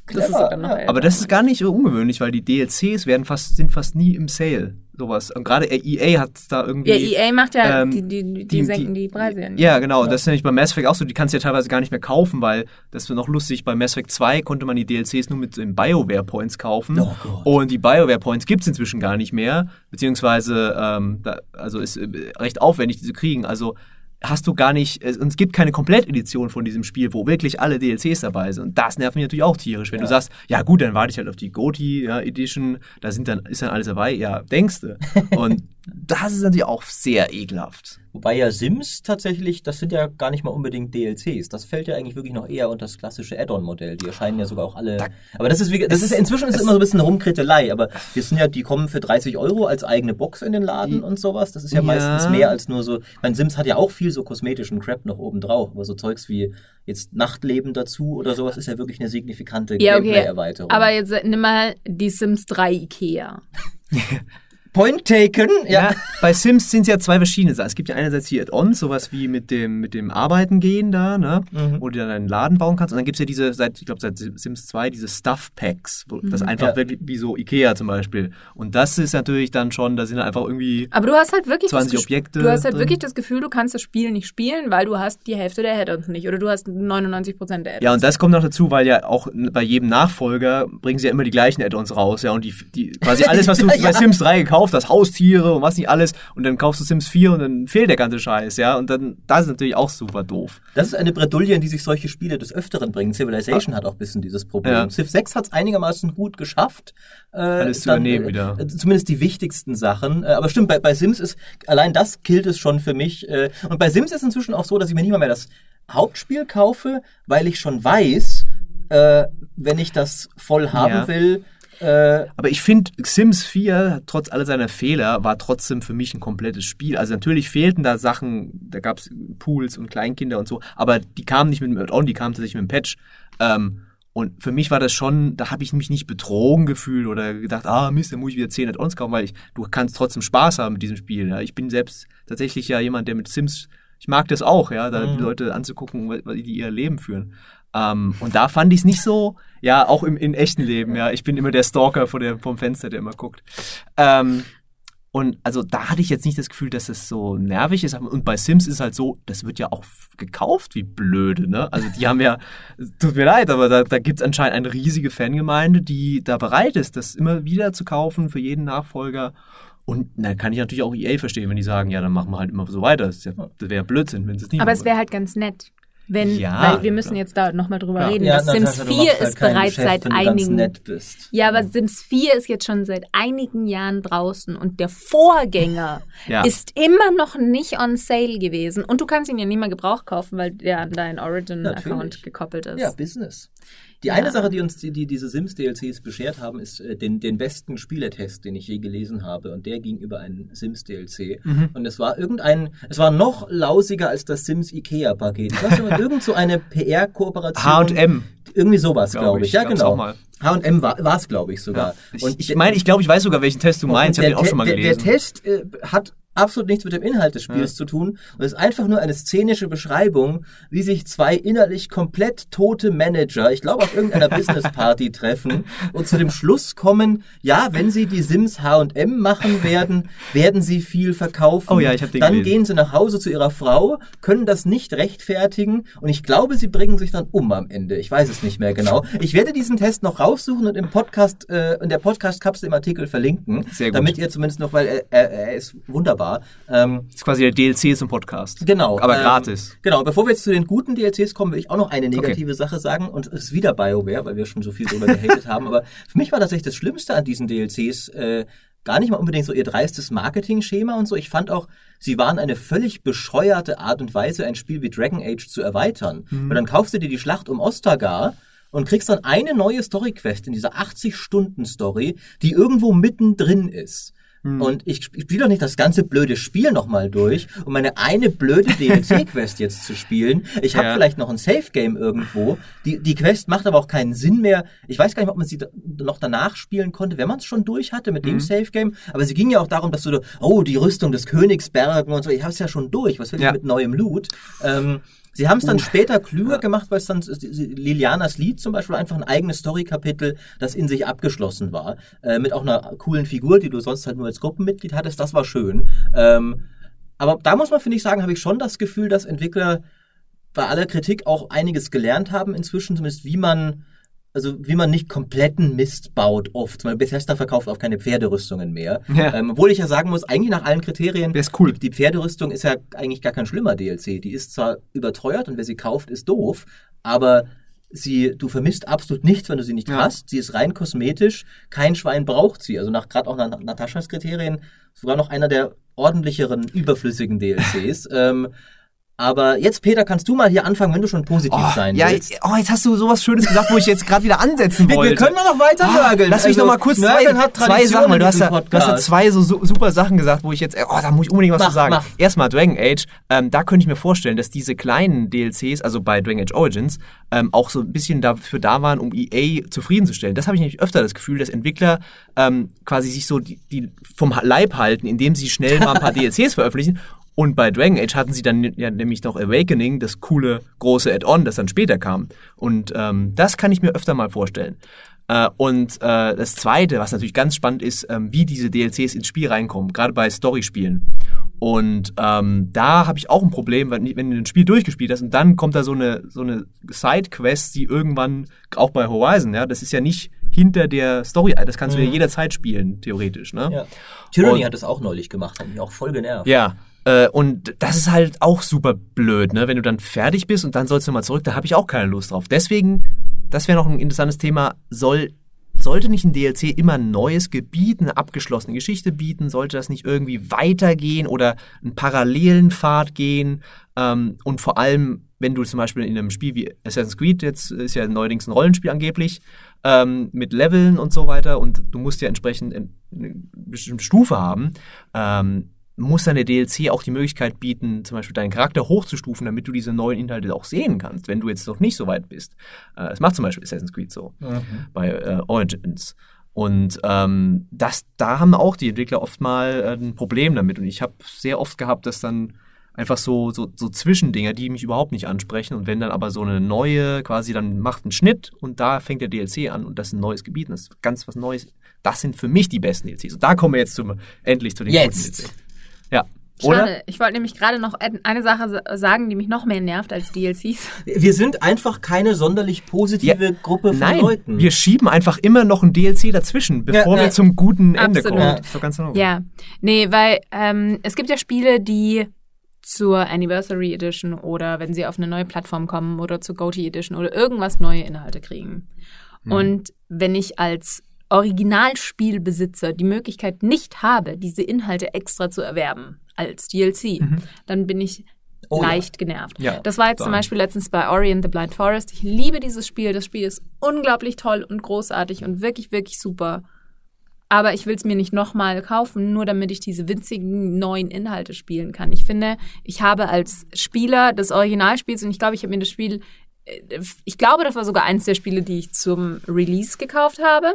das ist sogar noch Aber das ist gar nicht so ungewöhnlich, weil die DLCs werden fast, sind fast nie im Sale. Sowas. Und gerade EA hat da irgendwie. Ja, EA macht ja, ähm, die, die, die, die, senken die, Preise. Ja, ja genau. Ja. Das ist nämlich bei Mass Effect auch so. Die kannst du ja teilweise gar nicht mehr kaufen, weil das wird noch lustig. Bei Mass Effect 2 konnte man die DLCs nur mit den BioWare Points kaufen. Oh und die BioWare Points gibt es inzwischen gar nicht mehr. Beziehungsweise, ähm, da, also ist äh, recht aufwendig, diese kriegen. Also hast du gar nicht, es, und es gibt keine Komplettedition von diesem Spiel, wo wirklich alle DLCs dabei sind. Und das nervt mich natürlich auch tierisch, wenn Ja. du sagst, ja gut, dann warte ich halt auf die GOTY ja, Edition, da sind dann, ist dann alles dabei. Ja, denkste. Und das ist natürlich auch sehr ekelhaft. Wobei ja Sims tatsächlich, das sind ja gar nicht mal unbedingt DLCs. Das fällt ja eigentlich wirklich noch eher unter das klassische Add-on-Modell. Die erscheinen ja sogar auch alle. Da- aber das ist wie, das es- ist inzwischen ist es- immer so ein bisschen Rumkrittelei. Aber wir sind ja, die kommen für 30 Euro als eigene Box in den Laden Die- und sowas. Das ist ja, Ja. meistens mehr als nur so. Mein Sims hat ja auch viel so kosmetischen Crap noch oben drauf. Aber so Zeugs wie jetzt Nachtleben dazu oder sowas ist ja wirklich eine signifikante Ja, okay. Gameplay-Erweiterung. Aber jetzt nimm mal die Sims 3 Ikea. Point taken, ja. Ja, bei Sims sind es ja zwei verschiedene Sachen. Es gibt ja einerseits hier Add-ons, sowas wie mit dem, mit dem Arbeiten gehen da, ne? Mhm. wo du dann einen Laden bauen kannst. Und dann gibt es ja diese, seit, ich glaube, seit Sims 2, diese Stuff-Packs, wo das einfach Ja. wirklich wie so Ikea zum Beispiel. Und das ist natürlich dann schon, da sind dann einfach irgendwie. Aber du hast halt wirklich 20 das Ges- Objekte Du hast halt drin. wirklich das Gefühl, du kannst das Spiel nicht spielen, weil du hast die Hälfte der Add-ons nicht oder du hast 99 Prozent der Add-ons. Ja, und das kommt noch dazu, weil ja auch bei jedem Nachfolger bringen sie ja immer die gleichen Add-ons raus, ja. Und die, die quasi alles, was du ja. bei Sims 3 gekauft hast, Haustiere und was nicht alles, und dann kaufst du Sims 4 und dann fehlt der ganze Scheiß, ja. Und dann, das ist natürlich auch super doof. Das ist eine Bredouille, in die sich solche Spiele des Öfteren bringen. Civilization hat auch ein bisschen dieses Problem. Ja. Civ 6 hat es einigermaßen gut geschafft. Äh, Alles zu übernehmen wieder. Äh, zumindest die wichtigsten Sachen. Äh, aber stimmt, bei, bei Sims ist, allein das killt es schon für mich. Äh, und bei Sims ist inzwischen auch so, dass ich mir nicht mal mehr das Hauptspiel kaufe, weil ich schon weiß, äh, wenn ich das voll haben Ja. will, äh, Aber ich finde, Sims 4, trotz aller seiner Fehler, war trotzdem für mich ein komplettes Spiel. Also natürlich fehlten da Sachen, da gab es Pools und Kleinkinder und so, aber die kamen nicht mit dem Add-on, die kamen tatsächlich mit dem Patch. Ähm, und für mich war das schon, da habe ich mich nicht betrogen gefühlt oder gedacht, ah Mist, da muss ich wieder 10 Add-ons kaufen, weil ich, du kannst trotzdem Spaß haben mit diesem Spiel. Ja. Ich bin selbst tatsächlich ja jemand, der mit Sims, ich mag das auch, ja, da Mhm. die Leute anzugucken, weil die ihr Leben führen. Ähm, und da fand ich es nicht so, ja, auch im, im echten Leben, ja. Ich bin immer der Stalker vor der, vom Fenster, der immer guckt. Ähm, und also da hatte ich jetzt nicht das Gefühl, dass es so nervig ist. Und bei Sims ist halt so, das wird ja auch gekauft, wie blöde, ne? Also die haben ja, tut mir leid, aber da, da gibt es anscheinend eine riesige Fangemeinde, die da bereit ist, das immer wieder zu kaufen für jeden Nachfolger. Und dann kann ich natürlich auch EA verstehen, wenn die sagen, ja, dann machen wir halt immer so weiter. Das, ja, das wäre ja Blödsinn, wenn sie es nicht Aber machen es wäre halt ganz nett. Wenn, Ja, weil wir müssen jetzt da nochmal drüber Ja. reden. ja, das Sims Natascha, du 4 machst halt ist bereits Geschäft, seit einigen. Ja, aber Sims 4 ist jetzt schon seit einigen Jahren draußen und der Vorgänger ist immer noch nicht on sale gewesen. Und du kannst ihn ja nicht mal Gebrauch kaufen, weil der an deinen Origin-Account gekoppelt ist. Ja, Business. Die Ja. eine Sache, die uns die, die diese Sims-DLCs beschert haben, ist äh, den, den besten Spielertest, den ich je gelesen habe. Und der ging über einen Sims-DLC. Mhm. Und es war irgendein, es war noch lausiger als das Sims-IKEA-Paket. Ich weiß nicht, irgend so eine PR-Kooperation. H&M. Irgendwie sowas, Glaub glaube ich. ich. Ja, genau. H&M war es, glaube ich, sogar. Ich, Und ich meine, ich glaube, ich weiß sogar, welchen Test du meinst. Ich habe den auch schon mal der, gelesen. Der Test äh, hat absolut nichts mit dem Inhalt des Spiels Ja. zu tun und ist einfach nur eine szenische Beschreibung, wie sich zwei innerlich komplett tote Manager, ich glaube auf irgendeiner Businessparty treffen und zu dem Schluss kommen, ja, wenn sie die Sims H&M machen werden, werden sie viel verkaufen. Oh ja, ich hab den Dann gelesen. gehen sie nach Hause zu ihrer Frau, können das nicht rechtfertigen und ich glaube, sie bringen sich dann um am Ende. Ich weiß es nicht mehr genau. Ich werde diesen Test noch raussuchen und im Podcast, äh, in der Podcast-Kapsel im Artikel verlinken, Sehr gut. damit ihr zumindest noch, weil er, er, er ist wunderbar. Ähm, Das ist quasi der DLC zum Podcast. genau. Aber ähm, gratis. Genau, bevor wir jetzt zu den guten DLCs kommen, will ich auch noch eine negative Sache sagen und es ist wieder BioWare, weil wir schon so viel drüber gehatet haben, aber für mich war tatsächlich das Schlimmste an diesen DLCs äh, gar nicht mal unbedingt so ihr dreistes Marketing-Schema und so. Ich fand auch, sie waren eine völlig bescheuerte Art und Weise, ein Spiel wie Dragon Age zu erweitern. Weil dann kaufst du dir die Schlacht um Ostagar und kriegst dann eine neue Story-Quest in dieser 80-Stunden-Story, die irgendwo mittendrin ist. Und ich sp- ich spiele doch nicht das ganze blöde Spiel nochmal durch, um meine eine blöde DLC-Quest jetzt zu spielen. Ich habe Ja. vielleicht noch ein Safe-Game irgendwo. Die, die Quest macht aber auch keinen Sinn mehr. Ich weiß gar nicht, ob man sie da- noch danach spielen konnte, wenn man es schon durch hatte mit dem Safe-Game. Aber sie ging ja auch darum, dass du, da- oh, die Rüstung des Königsbergen und so. Ich habe es ja schon durch. Was will ich Ja. mit neuem Loot? Ähm, Sie haben es dann später klüger gemacht, weil es dann Lilianas Lied zum Beispiel einfach ein eigenes Story-Kapitel, das in sich abgeschlossen war, äh, mit auch einer coolen Figur, die du sonst halt nur als Gruppenmitglied hattest. Das war schön. Ähm, aber da muss man, finde ich, sagen, habe ich schon das Gefühl, dass Entwickler bei aller Kritik auch einiges gelernt haben inzwischen, zumindest wie man also wie man nicht kompletten Mist baut oft. Beispiel Bethesda verkauft auch keine Pferderüstungen mehr. Ja. Ähm, obwohl ich ja sagen muss, eigentlich nach allen Kriterien, ist cool. die, die Pferderüstung ist ja eigentlich gar kein schlimmer DLC. Die ist zwar überteuert und wer sie kauft, ist doof, aber sie, du vermisst absolut nichts, wenn du sie nicht Ja. hast. Sie ist rein kosmetisch, kein Schwein braucht sie. Also nach gerade auch nach Nataschas Kriterien sogar noch einer der ordentlicheren, überflüssigen DLCs. ähm, aber jetzt, Peter, kannst du mal hier anfangen, wenn du schon positiv sein Oh, ja, willst. oh, jetzt hast du sowas Schönes gesagt, wo ich jetzt gerade wieder ansetzen wollte. wir können doch noch weiter Ah, nörgeln. Lass mich Also, noch mal kurz zwei, hat zwei Sachen, weil du hast, ja, du hast ja zwei so su super Sachen gesagt, wo ich jetzt, oh, da muss ich unbedingt was Mach, zu sagen. mach. Erstmal Dragon Age, ähm, da könnte ich mir vorstellen, dass diese kleinen DLCs, also bei Dragon Age Origins, ähm, auch so ein bisschen dafür da waren, um EA zufriedenzustellen. Das habe ich nämlich öfter das Gefühl, dass Entwickler ähm, quasi sich so die, die vom Leib halten, indem sie schnell mal ein paar DLCs veröffentlichen. Und bei Dragon Age hatten sie dann ja nämlich noch Awakening, das coole große Add-on, das dann später kam. Und ähm, das kann ich mir öfter mal vorstellen. Äh, und äh, das Zweite, was natürlich ganz spannend ist, ähm, wie diese DLCs ins Spiel reinkommen, gerade bei Storyspielen. Und ähm, da habe ich auch ein Problem, wenn, wenn du ein Spiel durchgespielt hast und dann kommt da so eine, so eine Sidequest, die irgendwann, auch bei Horizon, ja, das ist ja nicht hinter der Story, das kannst du ja jederzeit spielen, theoretisch. Ne? Ja. Tyranny Und- hat das auch neulich gemacht, hat mich auch voll genervt. Ja. Äh, und das ist halt auch super blöd, ne? Wenn du dann fertig bist und dann sollst du mal zurück, da habe ich auch keine Lust drauf. Deswegen, das wäre noch ein interessantes Thema, soll, sollte nicht ein DLC immer ein neues Gebiet, eine abgeschlossene Geschichte bieten? Sollte das nicht irgendwie weitergehen oder einen parallelen Pfad gehen? Ähm, und vor allem, wenn du zum Beispiel in einem Spiel wie Assassin's Creed, jetzt ist ja neuerdings ein Rollenspiel angeblich, ähm, mit Leveln und so weiter und du musst ja entsprechend eine bestimmte Stufe haben, ähm, muss deine DLC auch die Möglichkeit bieten, zum Beispiel deinen Charakter hochzustufen, damit du diese neuen Inhalte auch sehen kannst, wenn du jetzt noch nicht so weit bist. Äh, das macht zum Beispiel Assassin's Creed so bei äh, Origins. Und ähm, das, da haben auch die Entwickler oft mal äh, ein Problem damit. Und ich habe sehr oft gehabt, dass dann einfach so, so, so Zwischendinger, die mich überhaupt nicht ansprechen. Und wenn dann aber so eine neue, quasi dann macht einen Schnitt und da fängt der DLC an und das ist ein neues Gebiet und das ist ganz was Neues. Das sind für mich die besten DLCs. Und da kommen wir jetzt zum, endlich zu den guten Jetzt. DLCs. Ja. Schade. Oder? Ich wollte nämlich gerade noch eine Sache sa- sagen, die mich noch mehr nervt als DLCs. Wir sind einfach keine sonderlich positive Ja, Gruppe von Nein, Leuten. wir schieben einfach immer noch ein DLC dazwischen, bevor ja. wir zum guten Ende Absolut. kommen. Das ist doch ganz normal. Ja, nee, weil ähm, es gibt ja Spiele, die zur Anniversary Edition oder wenn sie auf eine neue Plattform kommen oder zur GOTY Edition oder irgendwas neue Inhalte kriegen. Und wenn ich als Originalspielbesitzer die Möglichkeit nicht habe, diese Inhalte extra zu erwerben als DLC, dann bin ich Oh ja. leicht genervt. Ja, das war jetzt zum total. Beispiel letztens bei Ori and the Blind Forest. Ich liebe dieses Spiel. Das Spiel ist unglaublich toll und großartig und wirklich, wirklich super. Aber ich will es mir nicht nochmal kaufen, nur damit ich diese winzigen neuen Inhalte spielen kann. Ich finde, ich habe als Spieler des Originalspiels, und ich glaube, ich habe mir das Spiel, äh, ich glaube, das war sogar eins der Spiele, die ich zum Release gekauft habe.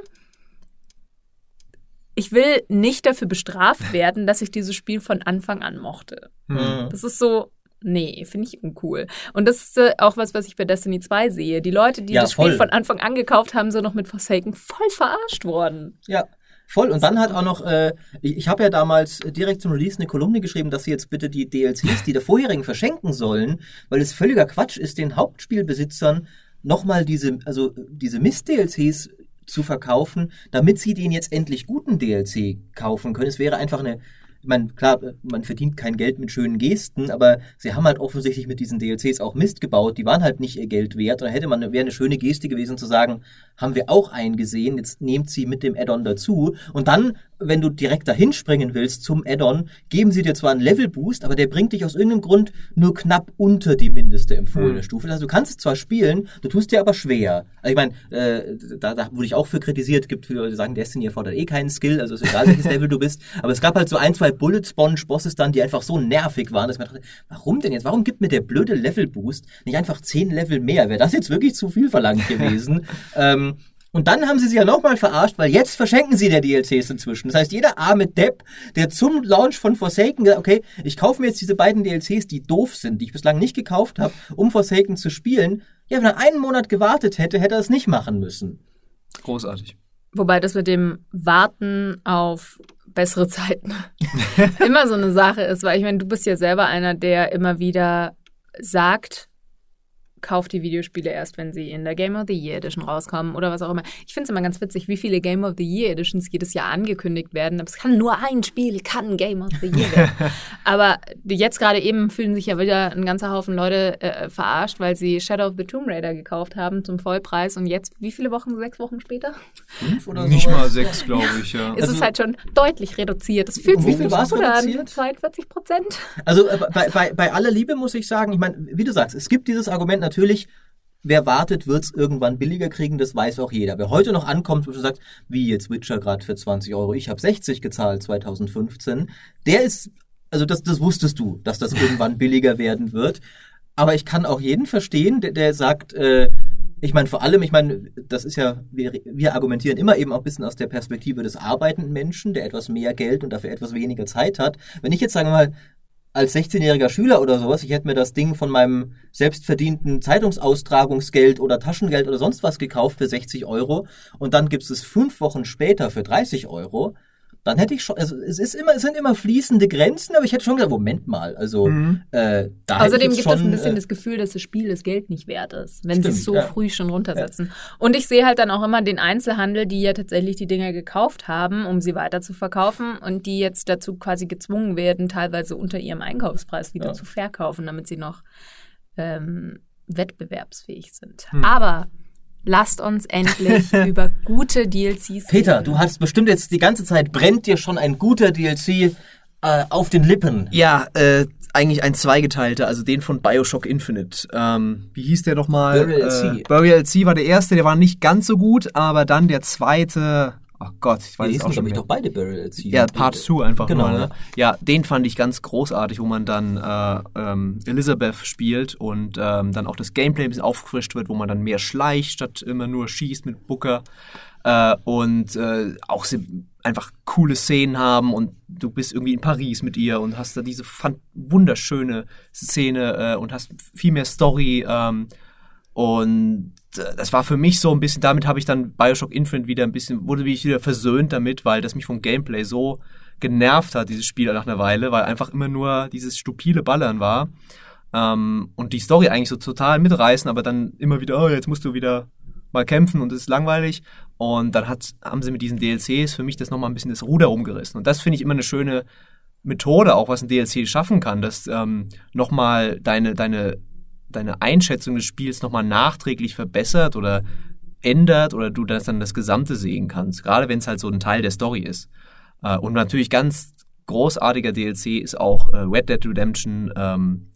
Ich will nicht dafür bestraft werden, dass ich dieses Spiel von Anfang an mochte. Mhm. Das ist so, nee, finde ich uncool. Und das ist äh, auch was, was ich bei Destiny 2 sehe. Die Leute, die Ja, das Spiel voll. von Anfang an gekauft haben, sind noch mit Forsaken voll verarscht worden. Ja, voll. Und dann hat auch noch, äh, ich, ich habe ja damals direkt zum Release eine Kolumne geschrieben, dass sie jetzt bitte die DLCs, die der vorherigen verschenken sollen, weil es völliger Quatsch ist, den Hauptspielbesitzern nochmal diese, also diese Mist-DLCs zu verkaufen, damit sie den jetzt endlich guten DLC kaufen können. Es wäre einfach eine, ich meine, klar, man verdient kein Geld mit schönen Gesten, aber sie haben halt offensichtlich mit diesen DLCs auch Mist gebaut. Die waren halt nicht ihr Geld wert. Da hätte man, wäre eine schöne Geste gewesen zu sagen, haben wir auch eingesehen, jetzt nehmt sie mit dem Add-on dazu. Und dann, wenn du direkt dahin springen willst zum Add-on, geben sie dir zwar einen Level-Boost, aber der bringt dich aus irgendeinem Grund nur knapp unter die mindeste empfohlene Hm. Stufe. Also du kannst es zwar spielen, du tust dir aber schwer. Also ich meine, äh, da, da wurde ich auch für kritisiert, gibt viele Leute, die sagen, Destiny erfordert eh keinen Skill, also ist egal, welches Level du bist. Aber es gab halt so ein, zwei Bullet-Sponge-Bosses dann, die einfach so nervig waren, dass mir dachte, warum denn jetzt? Warum gibt mir der blöde Level-Boost nicht einfach zehn Level mehr? Wäre das jetzt wirklich zu viel verlangt gewesen? ähm, und dann haben sie sich ja nochmal verarscht, weil jetzt verschenken sie der DLCs inzwischen. Das heißt, jeder arme Depp, der zum Launch von Forsaken gesagt okay, ich kaufe mir jetzt diese beiden DLCs, die doof sind, die ich bislang nicht gekauft habe, um Forsaken zu spielen. Ja, wenn er einen Monat gewartet hätte, hätte er es nicht machen müssen. Großartig. Wobei das mit dem Warten auf bessere Zeiten immer so eine Sache ist, weil ich meine, du bist ja selber einer, der immer wieder sagt, kauft die Videospiele erst, wenn sie in der Game of the Year Edition rauskommen oder was auch immer. Ich finde es immer ganz witzig, wie viele Game of the Year Editions jedes Jahr angekündigt werden. Aber es kann nur ein Spiel, kann Game of the Year werden. Aber jetzt gerade eben fühlen sich ja wieder ein ganzer Haufen Leute äh, verarscht, weil sie Shadow of the Tomb Raider gekauft haben zum Vollpreis und jetzt, wie viele Wochen, sechs Wochen später? Fünf oder so? Nicht mal sechs, glaube ich, ja. ist es halt schon deutlich reduziert. Es fühlt sich viel gut an. reduziert? 42 Prozent. Also äh, bei, bei, bei aller Liebe muss ich sagen, ich meine, wie du sagst, es gibt dieses Argument natürlich, wer wartet, wird es irgendwann billiger kriegen, das weiß auch jeder. Wer heute noch ankommt und sagt, wie jetzt Witcher gerade für 20 Euro, ich habe 60 gezahlt 2015, der ist, also das, das wusstest du, dass das irgendwann billiger werden wird. Aber ich kann auch jeden verstehen, der, der sagt, äh, ich meine, vor allem, ich meine, das ist ja, wir, wir argumentieren immer eben auch ein bisschen aus der Perspektive des arbeitenden Menschen, der etwas mehr Geld und dafür etwas weniger Zeit hat. Wenn ich jetzt, sagen wir mal, als 16-jähriger Schüler oder sowas, ich hätte mir das Ding von meinem selbstverdienten Zeitungsaustragungsgeld oder Taschengeld oder sonst was gekauft für 60 Euro und dann gibt es fünf Wochen später für 30 Euro, dann hätte ich schon, also es ist immer, es sind immer fließende Grenzen, aber ich hätte schon gedacht, Moment mal, also Mhm. äh, da Außerdem gibt es ein bisschen äh, das Gefühl, dass das Spiel das Geld nicht wert ist, wenn sie es so ja. früh schon runtersetzen. Und ich sehe halt dann auch immer den Einzelhandel, die ja tatsächlich die Dinger gekauft haben, um sie weiter zu verkaufen und die jetzt dazu quasi gezwungen werden, teilweise unter ihrem Einkaufspreis wieder Ja. zu verkaufen, damit sie noch ähm, wettbewerbsfähig sind. Hm. Aber lasst uns endlich über gute DLCs Peter, reden. du hast bestimmt jetzt die ganze Zeit brennt dir schon ein guter DLC äh, auf den Lippen. Ja, äh, eigentlich ein zweigeteilter, also den von Bioshock Infinite. Ähm, wie hieß der nochmal? Burial at Sea. Äh, Burial at Sea war der erste, der war nicht ganz so gut, aber dann der zweite, oh Gott, ich weiß Die es auch schon mehr. doch beide at Sea. Ja, Part 2 einfach Genau, nur. ja. Ne? Ja, den fand ich ganz großartig, wo man dann äh, ähm, Elizabeth spielt und ähm, dann auch das Gameplay ein bisschen aufgefrischt wird, wo man dann mehr schleicht, statt immer nur schießt mit Booker. Äh, und äh, auch einfach coole Szenen haben und du bist irgendwie in Paris mit ihr und hast da diese wunderschöne Szene äh, und hast viel mehr Story. Ähm, und das war für mich so ein bisschen, damit habe ich dann Bioshock Infinite wieder ein bisschen, wurde ich wieder versöhnt damit, weil das mich vom Gameplay so genervt hat, dieses Spiel nach einer Weile, weil einfach immer nur dieses stupide Ballern war. Ähm, und die Story eigentlich so total mitreißen, aber dann immer wieder, oh, jetzt musst du wieder mal kämpfen und es ist langweilig. Und dann hat, haben sie mit diesen DLCs für mich das nochmal ein bisschen das Ruder umgerissen. Und das finde ich immer eine schöne Methode, auch was ein DLC schaffen kann, dass ähm, nochmal deine, deine, deine Einschätzung des Spiels nochmal nachträglich verbessert oder ändert oder du das dann das Gesamte sehen kannst. Gerade wenn es halt so ein Teil der Story ist. Äh, und natürlich ganz großartiger DLC ist auch äh, Red Dead Redemption ähm,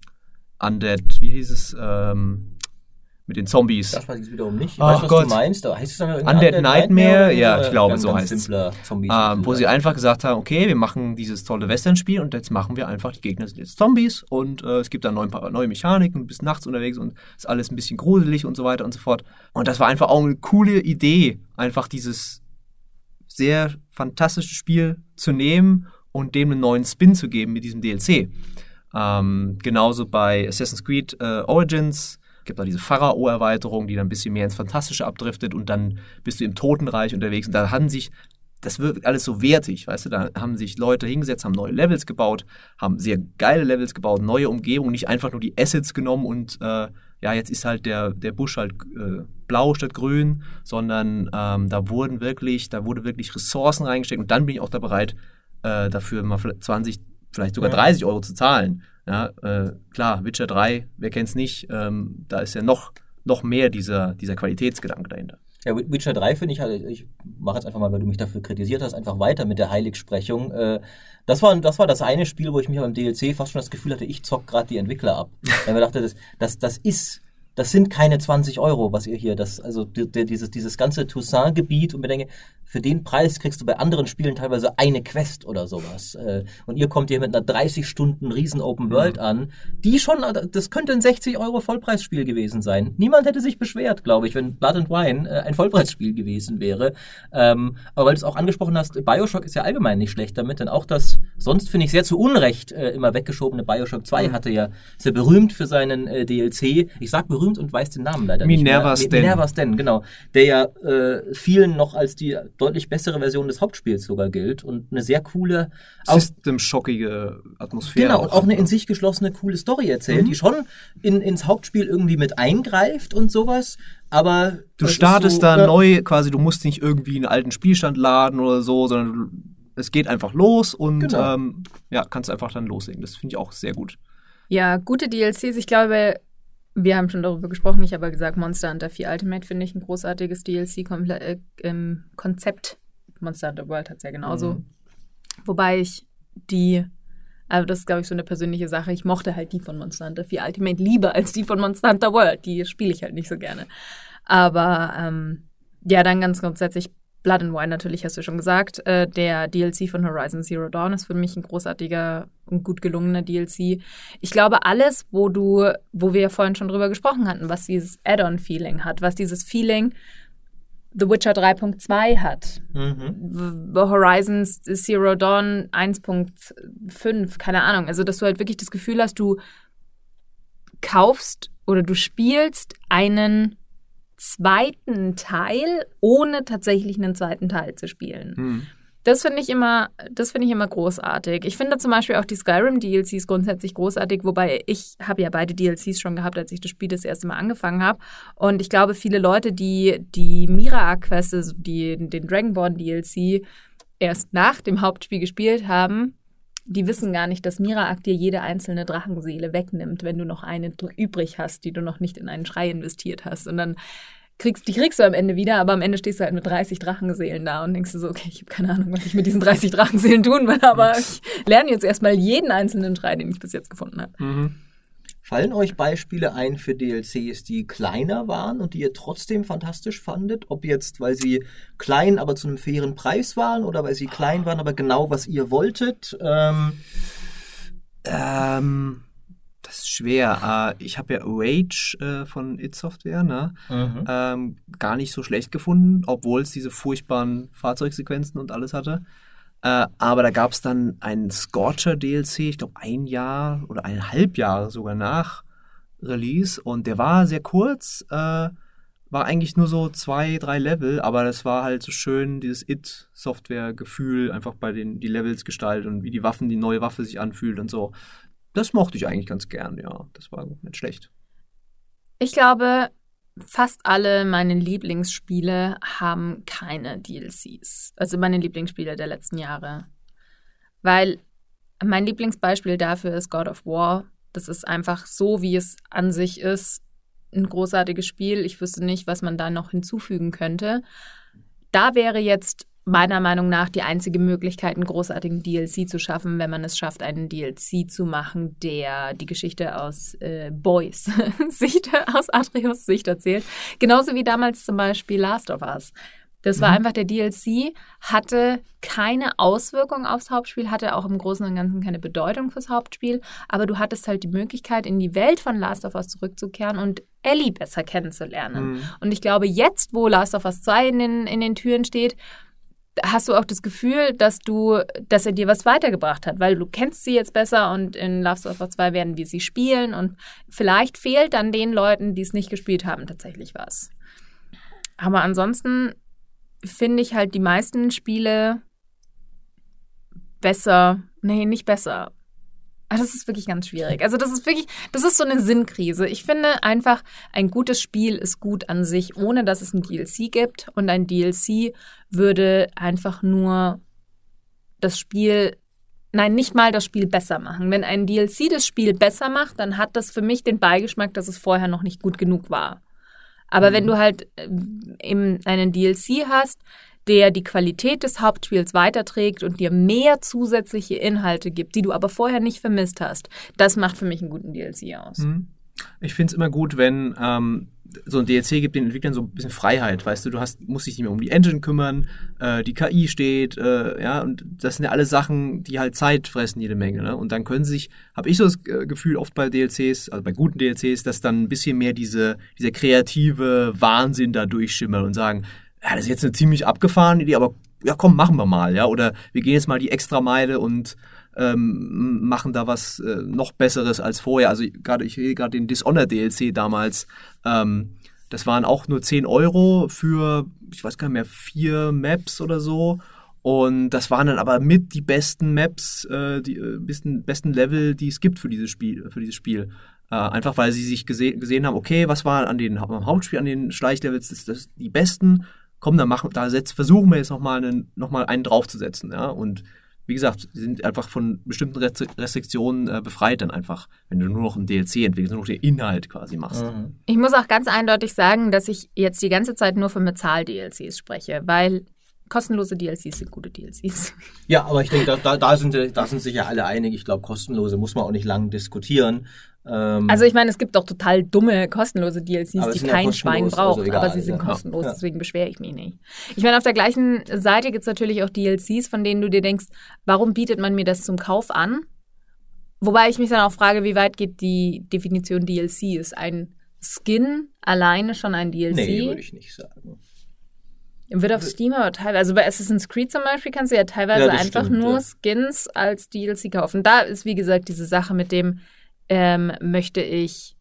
Undead, wie hieß es, ähm, mit den Zombies. Das weiß ich wiederum nicht. Ich weiß, was Gott. du meinst. Da heißt es dann Undead Nightmare? oder Ja, ich glaube, ganz, so heißt es. Ähm, wo sie einfach gesagt haben, okay, wir machen dieses tolle Western-Spiel und jetzt machen wir einfach, die Gegner sind jetzt Zombies und äh, es gibt dann neue, neue Mechaniken, du bist nachts unterwegs und ist alles ein bisschen gruselig und so weiter und so fort. Und das war einfach auch eine coole Idee, einfach dieses sehr fantastische Spiel zu nehmen und dem einen neuen Spin zu geben mit diesem DLC. Ähm, genauso bei Assassin's Creed äh, Origins gibt da diese Pharao-Erweiterung, die dann ein bisschen mehr ins Fantastische abdriftet und dann bist du im Totenreich unterwegs und da haben sich das wird alles so wertig, weißt du, da haben sich Leute hingesetzt, haben neue Levels gebaut, haben sehr geile Levels gebaut, neue Umgebungen, nicht einfach nur die Assets genommen und äh, ja, jetzt ist halt der, der Busch halt äh, blau statt grün, sondern ähm, da wurden wirklich, da wurde wirklich Ressourcen reingesteckt und dann bin ich auch da bereit, äh, dafür mal vielleicht 20, vielleicht sogar Ja. 30 Euro zu zahlen. Ja, äh, klar, Witcher 3, wer kennt's nicht, ähm, da ist ja noch, noch mehr dieser, dieser Qualitätsgedanke dahinter. Ja, Wi- Witcher 3 finde ich halt, ich mache jetzt einfach mal, weil du mich dafür kritisiert hast, einfach weiter mit der Heiligsprechung. Äh, das, war, das war das eine Spiel, wo ich mich beim DLC fast schon das Gefühl hatte, ich zock gerade die Entwickler ab. Weil ich mir dachte, das, das, das ist, das sind keine 20 Euro, was ihr hier, das, also die, die, dieses, dieses ganze Toussaint-Gebiet und mir denke, für den Preis kriegst du bei anderen Spielen teilweise eine Quest oder sowas. Äh, und ihr kommt hier mit einer 30 Stunden riesen Open World an, die schon, das könnte ein 60 Euro Vollpreisspiel gewesen sein. Niemand hätte sich beschwert, glaube ich, wenn Blood and Wine äh, ein Vollpreisspiel gewesen wäre. Ähm, aber weil du es auch angesprochen hast, Bioshock ist ja allgemein nicht schlecht damit, denn auch das sonst finde ich sehr zu Unrecht äh, immer weggeschobene Bioshock 2 hatte ja sehr berühmt für seinen äh, DLC. Ich sag berühmt und weiß den Namen leider Minerva nicht mehr. Sten. Minerva Sten, genau. Der ja äh, vielen noch als die deutlich bessere Version des Hauptspiels sogar gilt und eine sehr coole, System-schockige Atmosphäre. Genau, und auch eine in sich geschlossene, coole Story erzählt, Mhm. die schon in, ins Hauptspiel irgendwie mit eingreift und sowas, aber Du startest so, da neu, quasi, du musst nicht irgendwie einen alten Spielstand laden oder so, sondern du, es geht einfach los und Genau. ähm, ja, kannst einfach dann loslegen. Das finde ich auch sehr gut. Ja, gute DLCs. Ich glaube, wir haben schon darüber gesprochen. Ich habe ja gesagt, Monster Hunter 4 Ultimate finde ich ein großartiges DLC-Konzept. Monster Hunter World hat es ja genauso. Mhm. Wobei ich die, also das ist, glaube ich, so eine persönliche Sache. Ich mochte halt die von Monster Hunter 4 Ultimate lieber als die von Monster Hunter World. Die spiele ich halt nicht so gerne. Aber ähm, ja, dann ganz grundsätzlich Blood and Wine natürlich, hast du schon gesagt. Äh, der DLC von Horizon Zero Dawn ist für mich ein großartiger und gut gelungener DLC. Ich glaube, alles, wo du, wo wir ja vorhin schon drüber gesprochen hatten, was dieses Add-on-Feeling hat, was dieses Feeling The Witcher 3.2 hat, Mhm. Horizon Zero Dawn 1.5, keine Ahnung. Also, dass du halt wirklich das Gefühl hast, du kaufst oder du spielst einen zweiten Teil, ohne tatsächlich einen zweiten Teil zu spielen. Mhm. Das finde ich immer, das finde ich immer großartig. Ich finde zum Beispiel auch die Skyrim DLCs grundsätzlich großartig, wobei ich habe ja beide DLCs schon gehabt, als ich das Spiel das erste Mal angefangen habe. Und ich glaube, viele Leute, die die Mira-Quest, also die, den Dragonborn DLC, erst nach dem Hauptspiel gespielt haben, die wissen gar nicht, dass Miraak dir jede einzelne Drachenseele wegnimmt, wenn du noch eine übrig hast, die du noch nicht in einen Schrei investiert hast. Und dann kriegst, die kriegst du am Ende wieder, aber am Ende stehst du halt mit 30 Drachenseelen da und denkst du so, okay, ich habe keine Ahnung, was ich mit diesen 30 Drachenseelen tun will, aber ich lerne jetzt erstmal jeden einzelnen Schrei, den ich bis jetzt gefunden habe. Mhm. Fallen euch Beispiele ein für DLCs, die kleiner waren und die ihr trotzdem fantastisch fandet? Ob jetzt, weil sie klein, aber zu einem fairen Preis waren oder weil sie klein waren, aber genau was ihr wolltet? Ähm, Ähm, das ist schwer. Äh, ich habe ja Rage äh, von It Software, ne? ähm, gar nicht so schlecht gefunden, obwohl es diese furchtbaren Fahrzeugsequenzen und alles hatte. Äh, aber da gab es dann einen Scorcher DLC, ich glaube ein Jahr oder eineinhalb Jahre sogar nach Release und der war sehr kurz, äh, war eigentlich nur so zwei, drei Level, aber das war halt so schön, dieses It-Software-Gefühl, einfach bei den die Levels gestaltet und wie die Waffen, die neue Waffe sich anfühlt und so. Das mochte ich eigentlich ganz gern, ja. Das war nicht schlecht. Ich glaube, fast alle meine Lieblingsspiele haben keine DLCs. Also meine Lieblingsspiele der letzten Jahre. Weil mein Lieblingsbeispiel dafür ist God of War. Das ist einfach so, wie es an sich ist, ein großartiges Spiel. Ich wüsste nicht, was man da noch hinzufügen könnte. Da wäre jetzt meiner Meinung nach die einzige Möglichkeit, einen großartigen DLC zu schaffen, wenn man es schafft, einen DLC zu machen, der die Geschichte aus äh, Boys Sicht, aus Atreus Sicht erzählt. Genauso wie damals zum Beispiel Last of Us. Das war Mhm. einfach der DLC, hatte keine Auswirkung aufs Hauptspiel, hatte auch im Großen und Ganzen keine Bedeutung fürs Hauptspiel, aber du hattest halt die Möglichkeit, in die Welt von Last of Us zurückzukehren und Ellie besser kennenzulernen. Mhm. Und ich glaube, jetzt, wo Last of Us 2 in den, in den Türen steht, hast du auch das Gefühl, dass du, dass er dir was weitergebracht hat, weil du kennst sie jetzt besser und in of Us 2 werden wir sie spielen und vielleicht fehlt dann den Leuten, die es nicht gespielt haben, tatsächlich was. Aber ansonsten finde ich halt die meisten Spiele besser. Nee, nicht besser. Ah, Das ist wirklich ganz schwierig. Also das ist wirklich, das ist so eine Sinnkrise. Ich finde einfach, ein gutes Spiel ist gut an sich, ohne dass es ein DLC gibt. Und ein DLC würde einfach nur das Spiel, nein, nicht mal das Spiel besser machen. Wenn ein DLC das Spiel besser macht, dann hat das für mich den Beigeschmack, dass es vorher noch nicht gut genug war. Aber wenn du halt äh, eben einen DLC hast, der die Qualität des Hauptspiels weiterträgt und dir mehr zusätzliche Inhalte gibt, die du aber vorher nicht vermisst hast, das macht für mich einen guten DLC aus. Mhm. Ich finde es immer gut, wenn ähm, so ein DLC gibt den Entwicklern so ein bisschen Freiheit, weißt du, du hast, musst dich nicht mehr um die Engine kümmern, äh, die KI steht, äh, ja, und das sind ja alle Sachen, die halt Zeit fressen, jede Menge, ne? Und dann können sich, habe ich so das äh, Gefühl oft bei DLCs, also bei guten DLCs, dass dann ein bisschen mehr diese, dieser kreative Wahnsinn da durchschimmert und sagen, ja, das ist jetzt eine ziemlich abgefahrene Idee, aber ja, komm, machen wir mal, ja, oder wir gehen jetzt mal die Extrameile und ähm, machen da was äh, noch Besseres als vorher. Also gerade ich rede gerade den Dishonored DLC damals. Ähm, Das waren auch nur 10 Euro für, ich weiß gar nicht mehr, vier Maps oder so. Und das waren dann aber mit die besten Maps, äh, die äh, besten, besten Level, die es gibt für dieses Spiel. Für dieses Spiel. Äh, einfach weil sie sich gese gesehen haben, okay, was war an den am Hauptspiel, an den Schleichlevels das, das die besten? Komm, da machen, da setz, versuchen wir jetzt nochmal einen, noch mal einen draufzusetzen, ja. Und wie gesagt, sie sind einfach von bestimmten Restriktionen äh, befreit dann einfach, wenn du nur noch ein DLC entwickelst, nur noch den Inhalt quasi machst. Mhm. Ich muss auch ganz eindeutig sagen, dass ich jetzt die ganze Zeit nur von Bezahl-DLCs spreche, weil kostenlose DLCs sind gute DLCs. Ja, aber ich denke, da, da, da, sind, da sind sich ja alle einig. Ich glaube, kostenlose muss man auch nicht lange diskutieren. Ähm, also ich meine, es gibt doch total dumme kostenlose DLCs, die kein ja Schwein also braucht, also egal, aber sie sind ja. kostenlos, ja. deswegen beschwere ich mich nicht. Ich meine, auf der gleichen Seite gibt es natürlich auch DLCs, von denen du dir denkst, warum bietet man mir das zum Kauf an? Wobei ich mich dann auch frage, wie weit geht die Definition DLC? Ist ein Skin alleine schon ein DLC? Nee, würde ich nicht sagen. Wird auf Steam aber teilweise, also bei Assassin's Creed zum Beispiel kannst du ja teilweise ja, einfach stimmt, nur ja. Skins als DLC kaufen. Da ist, wie gesagt, diese Sache mit dem, ähm, möchte ich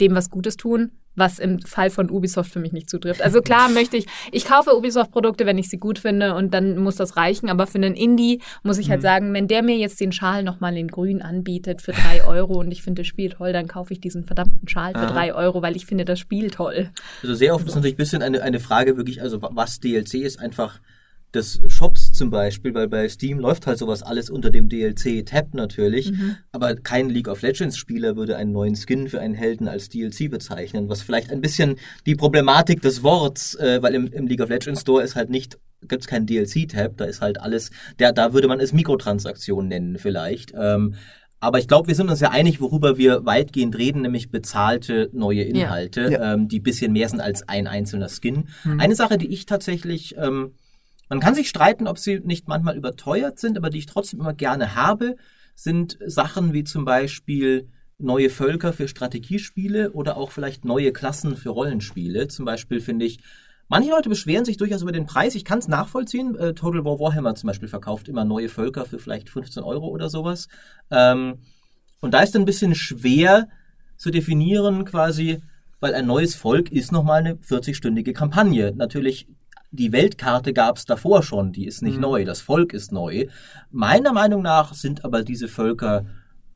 dem was Gutes tun, was im Fall von Ubisoft für mich nicht zutrifft. Also klar möchte ich, ich kaufe Ubisoft-Produkte, wenn ich sie gut finde und dann muss das reichen, aber für einen Indie muss ich halt mhm. sagen, wenn der mir jetzt den Schal nochmal in grün anbietet für drei Euro und ich finde das Spiel toll, dann kaufe ich diesen verdammten Schal für Aha. drei Euro, weil ich finde das Spiel toll. Also sehr oft ist natürlich ein bisschen eine, eine Frage wirklich, also was DLC ist einfach des Shops zum Beispiel, weil bei Steam läuft halt sowas alles unter dem DLC-Tab natürlich, mhm. aber kein League of Legends-Spieler würde einen neuen Skin für einen Helden als DLC bezeichnen, was vielleicht ein bisschen die Problematik des Worts, äh, weil im, im League of Legends Store ist halt nicht, gibt es keinen DLC-Tab, da ist halt alles, der, da würde man es Mikrotransaktion nennen vielleicht. Ähm, aber ich glaube, wir sind uns ja einig, worüber wir weitgehend reden, nämlich bezahlte neue Inhalte, ja. Ähm, die bisschen mehr sind als ein einzelner Skin. Mhm. Eine Sache, die ich tatsächlich ähm, man kann sich streiten, ob sie nicht manchmal überteuert sind, aber die ich trotzdem immer gerne habe, sind Sachen wie zum Beispiel neue Völker für Strategiespiele oder auch vielleicht neue Klassen für Rollenspiele. Zum Beispiel finde ich, manche Leute beschweren sich durchaus über den Preis. Ich kann es nachvollziehen. Äh, Total War Warhammer zum Beispiel verkauft immer neue Völker für vielleicht 15 Euro oder sowas. Ähm, und da ist ein bisschen schwer zu definieren quasi, weil ein neues Volk ist nochmal eine 40-stündige Kampagne. Natürlich die Weltkarte gab es davor schon, die ist nicht mhm. neu, das Volk ist neu. Meiner Meinung nach sind aber diese Völker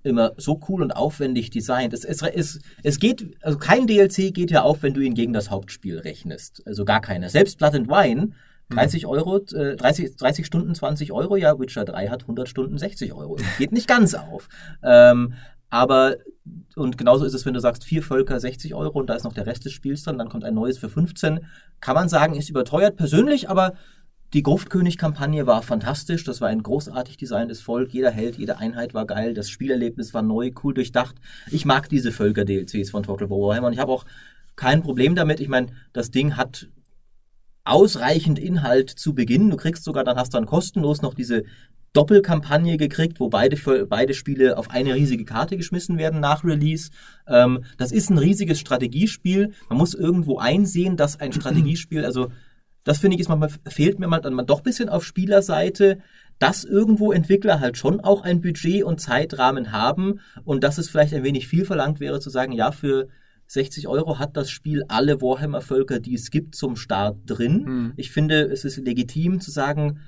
immer so cool und aufwendig designt. Es, es, es, es geht, also kein DLC geht ja auf, wenn du ihn gegen das Hauptspiel rechnest. Also gar keiner. Selbst Blood and Wine, 30 mhm. Euro, äh, 30, 30 Stunden 20 Euro, ja, Witcher 3 hat 100 Stunden 60 Euro. Geht nicht ganz auf. Ähm, aber, und genauso ist es, wenn du sagst, vier Völker 60 Euro und da ist noch der Rest des Spiels dran, dann kommt ein neues für 15. Kann man sagen, ist überteuert persönlich, aber die Gruftkönig-Kampagne war fantastisch. Das war ein großartig designtes Volk. Jeder Held, jede Einheit war geil. Das Spielerlebnis war neu, cool durchdacht. Ich mag diese Völker-DLCs von Total War Warhammer und ich habe auch kein Problem damit. Ich meine, das Ding hat ausreichend Inhalt zu Beginn. Du kriegst sogar, dann hast du dann kostenlos noch diese Doppelkampagne gekriegt, wo beide, beide Spiele auf eine riesige Karte geschmissen werden nach Release. Ähm, das ist ein riesiges Strategiespiel. Man muss irgendwo einsehen, dass ein Strategiespiel, also das finde ich, ist manchmal, fehlt mir mal, man doch ein bisschen auf Spielerseite, dass irgendwo Entwickler halt schon auch ein Budget und Zeitrahmen haben und dass es vielleicht ein wenig viel verlangt wäre zu sagen, ja, für 60 Euro hat das Spiel alle Warhammer-Völker, die es gibt, zum Start drin. Mhm. Ich finde, es ist legitim zu sagen,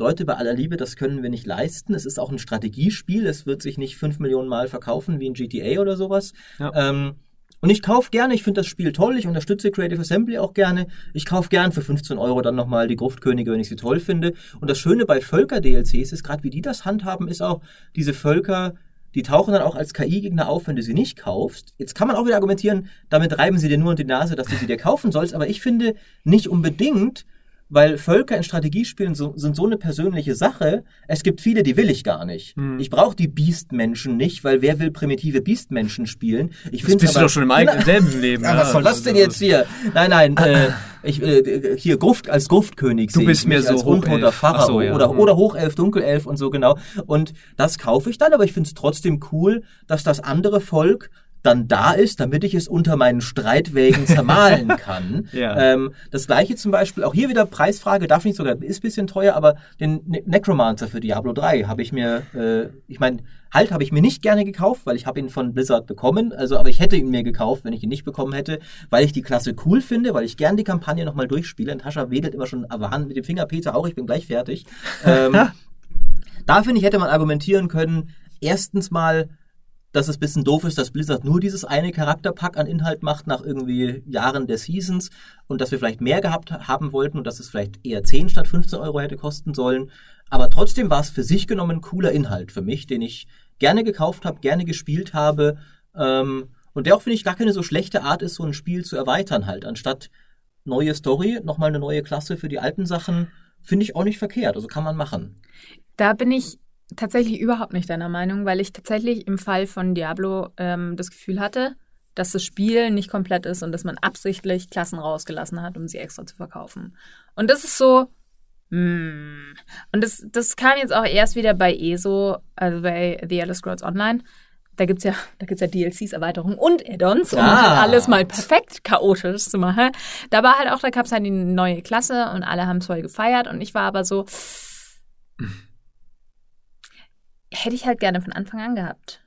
Leute, bei aller Liebe, das können wir nicht leisten. Es ist auch ein Strategiespiel. Es wird sich nicht fünf Millionen Mal verkaufen wie ein GTA oder sowas. Ja. Ähm, und ich kaufe gerne, ich finde das Spiel toll, ich unterstütze Creative Assembly auch gerne. Ich kaufe gern für 15 Euro dann nochmal die Gruftkönige, wenn ich sie toll finde. Und das Schöne bei Völker-DLCs ist, gerade wie die das handhaben, ist auch, diese Völker, die tauchen dann auch als KI-Gegner auf, wenn du sie nicht kaufst. Jetzt kann man auch wieder argumentieren, damit reiben sie dir nur in die Nase, dass du sie dir kaufen sollst, aber ich finde nicht unbedingt, weil Völker in Strategiespielen so, sind so eine persönliche Sache. Es gibt viele, die will ich gar nicht. Hm. Ich brauche die Beast-Menschen nicht, weil wer will primitive Beast-Menschen spielen? Ich das bist aber, du doch schon im eigenen selben Leben. Ja, was soll das denn jetzt hier? Nein, nein, äh, ich, äh, hier Gruft als Gruftkönig. Du bist mir so als Untoter Pharao so, ja. oder, hm. oder Hochelf, Dunkelelf und so genau. Und das kaufe ich dann, aber ich finde es trotzdem cool, dass das andere Volk dann da ist, damit ich es unter meinen Streitwägen zermahlen kann. Ja. ähm, das gleiche zum Beispiel, auch hier wieder Preisfrage, darf nicht sogar, ist ein bisschen teuer, aber den Ne- Necromancer für Diablo 3 habe ich mir, äh, ich meine, halt habe ich mir nicht gerne gekauft, weil ich habe ihn von Blizzard bekommen, also aber ich hätte ihn mir gekauft, wenn ich ihn nicht bekommen hätte, weil ich die Klasse cool finde, weil ich gern die Kampagne nochmal durchspiele. Natascha wedelt immer schon erwarnt mit dem Finger, Peter auch, ich bin gleich fertig. Ähm, da finde ich, hätte man argumentieren können, erstens mal, dass es ein bisschen doof ist, dass Blizzard nur dieses eine Charakterpack an Inhalt macht nach irgendwie Jahren der Seasons und dass wir vielleicht mehr gehabt haben wollten und dass es vielleicht eher 10 statt 15 Euro hätte kosten sollen. Aber trotzdem war es für sich genommen cooler Inhalt für mich, den ich gerne gekauft habe, gerne gespielt habe ähm, und der auch, finde ich, gar keine so schlechte Art ist, so ein Spiel zu erweitern halt. Anstatt neue Story, nochmal eine neue Klasse für die alten Sachen, finde ich auch nicht verkehrt. Also kann man machen. Da bin ich tatsächlich überhaupt nicht deiner Meinung, weil ich tatsächlich im Fall von Diablo ähm, das Gefühl hatte, dass das Spiel nicht komplett ist und dass man absichtlich Klassen rausgelassen hat, um sie extra zu verkaufen. Und das ist so. Mm. Und das, das kam jetzt auch erst wieder bei ESO, also bei The Elder Scrolls Online. Da gibt's ja, da gibt's ja DLCs, Erweiterungen und Add-ons, um Ah. halt alles mal perfekt chaotisch zu machen. Da war halt auch, da gab's halt die neue Klasse und alle haben voll gefeiert und ich war aber so, hätte ich halt gerne von Anfang an gehabt.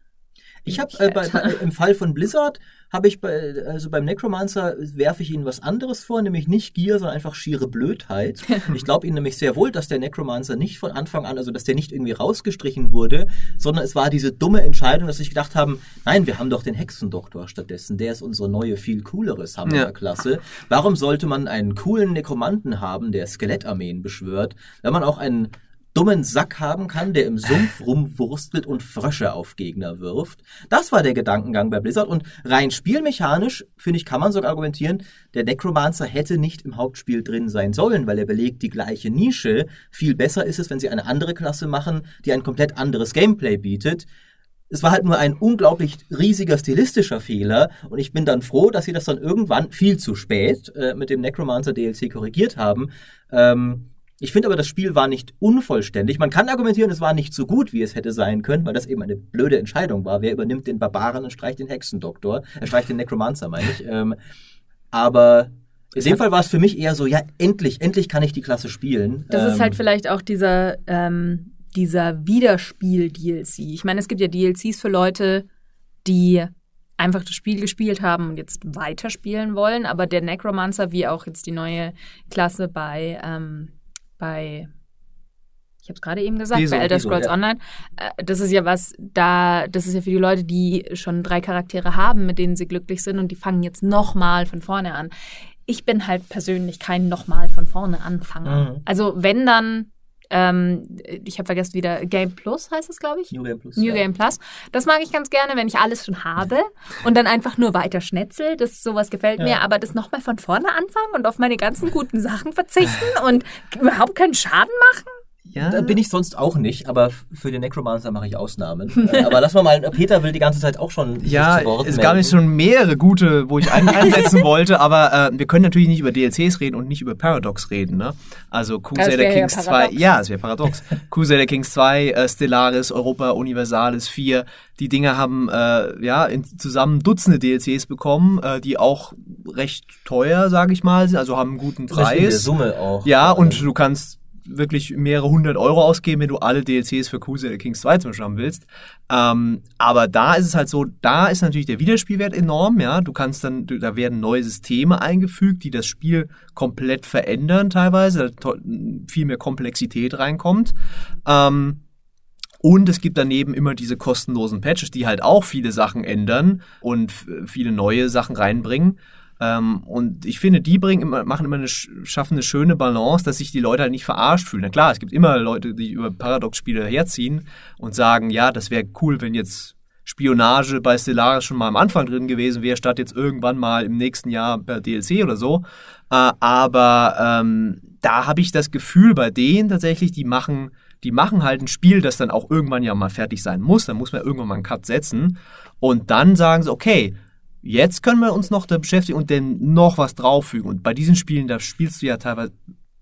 Ich habe äh, bei, im Fall von Blizzard habe ich bei, also beim Necromancer werfe ich ihnen was anderes vor, nämlich nicht Gier, sondern einfach schiere Blödheit. Ich glaube ihnen nämlich sehr wohl, dass der Necromancer nicht von Anfang an, also dass der nicht irgendwie rausgestrichen wurde, sondern es war diese dumme Entscheidung, dass sie sich gedacht haben, nein, wir haben doch den Hexendoktor stattdessen, der ist unsere neue, viel coolere Summoner-Klasse. Warum sollte man einen coolen Nekromanten haben, der Skelettarmeen beschwört, wenn man auch einen dummen Sack haben kann, der im Sumpf rumwurstelt und Frösche auf Gegner wirft. Das war der Gedankengang bei Blizzard und rein spielmechanisch, finde ich, kann man sogar argumentieren, der Necromancer hätte nicht im Hauptspiel drin sein sollen, weil er belegt die gleiche Nische. Viel besser ist es, wenn sie eine andere Klasse machen, die ein komplett anderes Gameplay bietet. Es war halt nur ein unglaublich riesiger stilistischer Fehler und ich bin dann froh, dass sie das dann irgendwann viel zu spät äh, mit dem Necromancer DLC korrigiert haben. Ähm, ich finde aber, das Spiel war nicht unvollständig. Man kann argumentieren, es war nicht so gut, wie es hätte sein können, weil das eben eine blöde Entscheidung war. Wer übernimmt den Barbaren und streicht den Hexendoktor? Er streicht den Necromancer, meine ich. Ähm, aber in dem Fall war es für mich eher so, ja, endlich, endlich kann ich die Klasse spielen. Das ähm, ist halt vielleicht auch dieser, ähm, dieser Wiederspiel-DLC. Ich meine, es gibt ja DLCs für Leute, die einfach das Spiel gespielt haben und jetzt weiterspielen wollen, aber der Necromancer, wie auch jetzt die neue Klasse bei, ähm, bei ich habe es gerade eben gesagt, Wieso, bei Elder wieso, Scrolls ja. Online, äh, das ist ja was, da, das ist ja für die Leute, die schon drei Charaktere haben, mit denen sie glücklich sind und die fangen jetzt nochmal von vorne an. Ich bin halt persönlich kein nochmal von vorne Anfänger. Mhm. Also wenn dann, ähm, ich habe vergessen wieder, Game Plus heißt es, glaube ich. New Game Plus. New ja. Game Plus. Das mag ich ganz gerne, wenn ich alles schon habe und dann einfach nur weiter schnetzel. Das sowas gefällt Ja. mir. Aber das nochmal von vorne anfangen und auf meine ganzen guten Sachen verzichten und überhaupt keinen Schaden machen. Ja. Da bin ich sonst auch nicht, aber für den Necromancer mache ich Ausnahmen. Äh, aber lassen wir mal, Peter will die ganze Zeit auch schon Ja, zu Wort es gab jetzt schon mehrere gute, wo ich ein einsetzen wollte, aber äh, wir können natürlich nicht über DLCs reden und nicht über Paradox reden, ne? Also Crusader ja Kings 2, paradox. ja, es wäre paradox. Crusader Kings 2, äh, Stellaris, Europa Universalis 4, die Dinge haben äh, ja in, zusammen Dutzende DLCs bekommen, äh, die auch recht teuer, sage ich mal, sind, also haben einen guten Das ist in der Preis. Summe auch. Ja, und du kannst wirklich mehrere hundert Euro ausgeben, wenn du alle DLCs für Crusader Kings 2 zum Beispiel haben willst. Ähm, aber da ist es halt so, da ist natürlich der Wiederspielwert enorm, ja. Du kannst dann, da werden neue Systeme eingefügt, die das Spiel komplett verändern teilweise, da viel mehr Komplexität reinkommt. Ähm, und es gibt daneben immer diese kostenlosen Patches, die halt auch viele Sachen ändern und viele neue Sachen reinbringen. Ähm, und ich finde, die bringen immer, machen immer eine, sch- schaffen eine schöne Balance, dass sich die Leute halt nicht verarscht fühlen. Na klar, es gibt immer Leute, die über Paradox-Spiele herziehen und sagen, ja, das wäre cool, wenn jetzt Spionage bei Stellaris schon mal am Anfang drin gewesen wäre, statt jetzt irgendwann mal im nächsten Jahr per DLC oder so. Äh, aber ähm, da habe ich das Gefühl bei denen tatsächlich, die machen, die machen halt ein Spiel, das dann auch irgendwann ja mal fertig sein muss. Dann muss man irgendwann mal einen Cut setzen. Und dann sagen sie, okay, jetzt können wir uns noch da beschäftigen und dann noch was drauffügen. Und bei diesen Spielen, da spielst du ja teilweise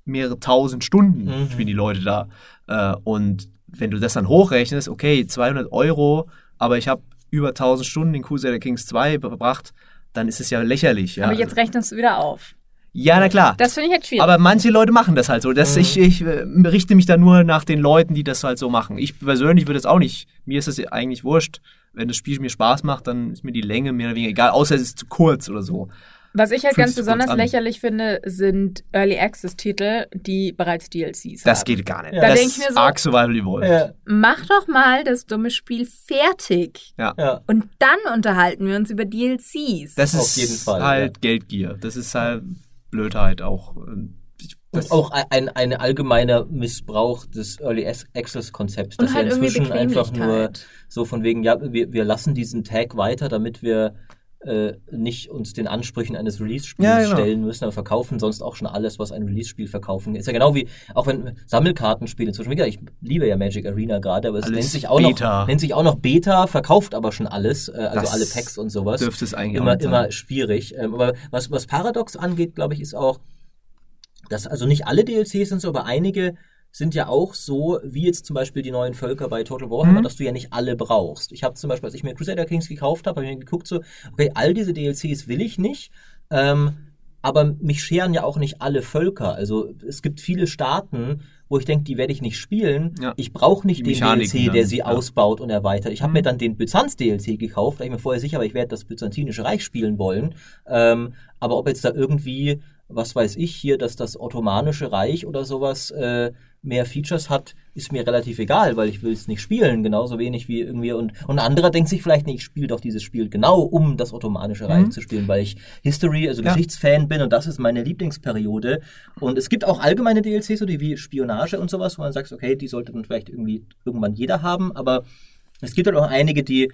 mehrere tausend Stunden, Mhm. spielen die Leute da. Äh, und wenn du das dann hochrechnest, okay, 200 Euro, aber ich habe über 1000 Stunden in Crusader Kings 2 verbracht, dann ist es ja lächerlich. Ja. Aber jetzt rechnest du wieder auf. ja, na klar. Das finde ich jetzt schwierig. Aber manche Leute machen das halt so. Das, ich, ich äh, richte mich da nur nach den Leuten, die das halt so machen. Ich persönlich würde es auch nicht. Mir ist es eigentlich wurscht. Wenn das Spiel mir Spaß macht, dann ist mir die Länge mehr oder weniger egal, außer es ist zu kurz oder so. Was ich halt ganz besonders lächerlich finde, sind Early Access Titel, die bereits DLCs Das haben. geht gar nicht. Ja. Da das denk ich mir so- Ark Survival Evolved. Ja, Mach doch mal das dumme Spiel fertig. ja. Und dann unterhalten wir uns über DLCs. Das Auf ist jeden Fall, halt ja. Geldgier. Das ist halt Blödheit auch. Das, Und auch ein, ein allgemeiner Missbrauch des Early Access Konzepts, dass halt ja inzwischen einfach nur so von wegen, ja, wir, wir lassen diesen Tag weiter, damit wir äh, nicht uns den Ansprüchen eines Release-Spiels Ja, genau. stellen müssen, aber verkaufen sonst auch schon alles, was ein Release-Spiel verkaufen. Ist ja genau wie, auch wenn Sammelkartenspiele inzwischen, ich liebe ja Magic Arena gerade, aber es Alles nennt sich auch Beta. noch, nennt sich auch noch Beta, verkauft aber schon alles, äh, also Das alle Packs und sowas dürfte es eigentlich auch immer, sein. immer schwierig. Ähm, aber was, was Paradox angeht, glaube ich, ist auch, dass also nicht alle DLCs sind so, aber einige sind ja auch so, wie jetzt zum Beispiel die neuen Völker bei Total Warhammer, Mhm. dass du ja nicht alle brauchst. Ich habe zum Beispiel, als ich mir Crusader Kings gekauft habe, habe ich mir geguckt so, okay, all diese DLCs will ich nicht, ähm, aber mich scheren ja auch nicht alle Völker. Also es gibt viele Staaten, wo ich denke, die werde ich nicht spielen. Ja. Ich brauche nicht Die den Mechaniken DLC, der dann, sie ja. ausbaut und erweitert. Ich habe Mhm. mir dann den Byzanz-DLC gekauft, da ich mir vorher sicher war, ich werde das Byzantinische Reich spielen wollen. Ähm, aber ob jetzt da irgendwie, was weiß ich hier, dass das Ottomanische Reich oder sowas äh, mehr Features hat, ist mir relativ egal, weil ich will es nicht spielen, genauso wenig wie irgendwie und, und ein anderer denkt sich vielleicht, nee, ich spiele doch dieses Spiel genau, um das Ottomanische Reich Mhm. zu spielen, weil ich History, also Ja. Geschichtsfan bin und das ist meine Lieblingsperiode. Und es gibt auch allgemeine DLCs, so die wie Spionage und sowas, wo man sagt, okay, die sollte dann vielleicht irgendwie irgendwann jeder haben, aber es gibt halt auch einige, die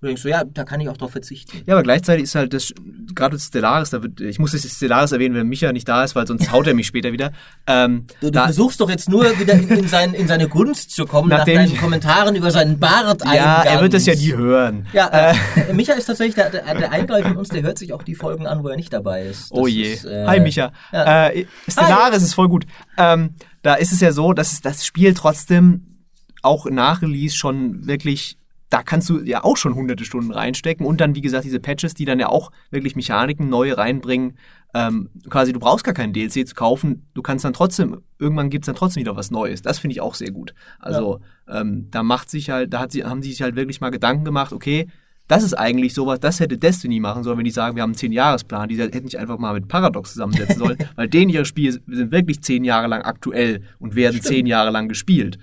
du denkst so, ja, da kann ich auch drauf verzichten. Ja, aber gleichzeitig ist halt das, gerade das Stellaris, da wird, ich muss das Stellaris erwähnen, wenn Micha nicht da ist, weil sonst haut er mich später wieder. Ähm, Du, du versuchst doch jetzt nur wieder in, in, sein, in seine Gunst zu kommen, nach deinen Kommentaren über seinen Bart ja, er wird das ja nie hören. Ja, äh, Micha ist tatsächlich der, der, der Eingleich von uns, der hört sich auch die Folgen an, wo er nicht dabei ist. Das Oh je. Ist, äh, Hi Micha. ja. Äh, Stellaris ist voll gut. Ähm, da ist es ja so, dass das Spiel trotzdem auch nach Release schon wirklich, da kannst du ja auch schon hunderte Stunden reinstecken und dann, wie gesagt, diese Patches, die dann ja auch wirklich Mechaniken neu reinbringen. Ähm, quasi, du brauchst gar keinen DLC zu kaufen, du kannst dann trotzdem, irgendwann gibt's dann trotzdem wieder was Neues. Das finde ich auch sehr gut. Also, ähm, da macht sich halt, da hat sie, haben sie sich halt wirklich mal Gedanken gemacht, okay, das ist eigentlich sowas, das hätte Destiny machen sollen, wenn die sagen, wir haben einen 10-Jahres-Plan. Die hätten sich einfach mal mit Paradox zusammensetzen sollen, weil denen ihre Spiele sind wirklich zehn Jahre lang aktuell und werden zehn Jahre lang gespielt.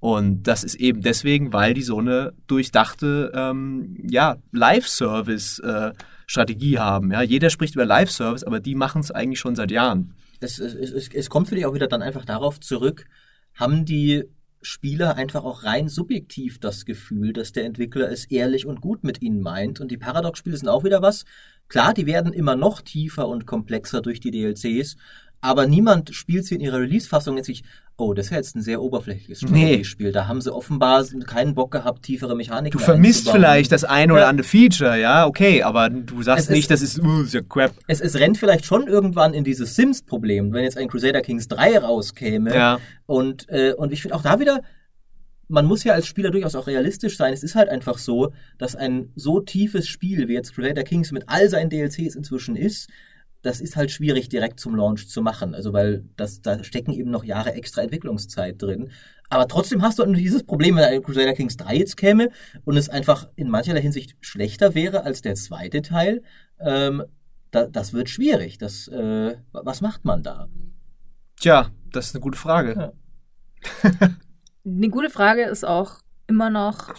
Und das ist eben deswegen, weil die so eine durchdachte ähm, ja, Live-Service-Strategie haben. Ja? Jeder spricht über Live-Service, aber die machen es eigentlich schon seit Jahren. es, es, es, es kommt für dich auch wieder dann einfach darauf zurück, haben die Spieler einfach auch rein subjektiv das Gefühl, dass der Entwickler es ehrlich und gut mit ihnen meint. Und die Paradox-Spiele sind auch wieder was. Klar, die werden immer noch tiefer und komplexer durch die DLCs, aber niemand spielt sie in ihrer Release-Fassung jetzt sich, oh, das ist jetzt ein sehr oberflächliches Nee. Strategiespiel. Da haben sie offenbar keinen Bock gehabt, tiefere Mechaniken Du vermisst vielleicht das eine oder Ja. andere Feature, ja, okay, aber du sagst Es ist- nicht, das ist, uh, ist ja crap. es, es rennt vielleicht schon irgendwann in dieses Sims-Problem, wenn jetzt ein Crusader Kings 3 rauskäme. Ja. Und, äh, und ich finde auch da wieder, man muss ja als Spieler durchaus auch realistisch sein. Es ist halt einfach so, dass ein so tiefes Spiel wie jetzt Crusader Kings mit all seinen DLCs inzwischen ist, das ist halt schwierig direkt zum Launch zu machen. Also weil das, da stecken eben noch Jahre extra Entwicklungszeit drin. Aber trotzdem hast du nur dieses Problem, wenn ein Crusader Kings 3 jetzt käme und es einfach in mancherlei Hinsicht schlechter wäre als der zweite Teil. Ähm, da, das wird schwierig. Das, äh, was macht man da? Tja, das ist eine gute Frage. Ja. Eine gute Frage ist auch immer noch,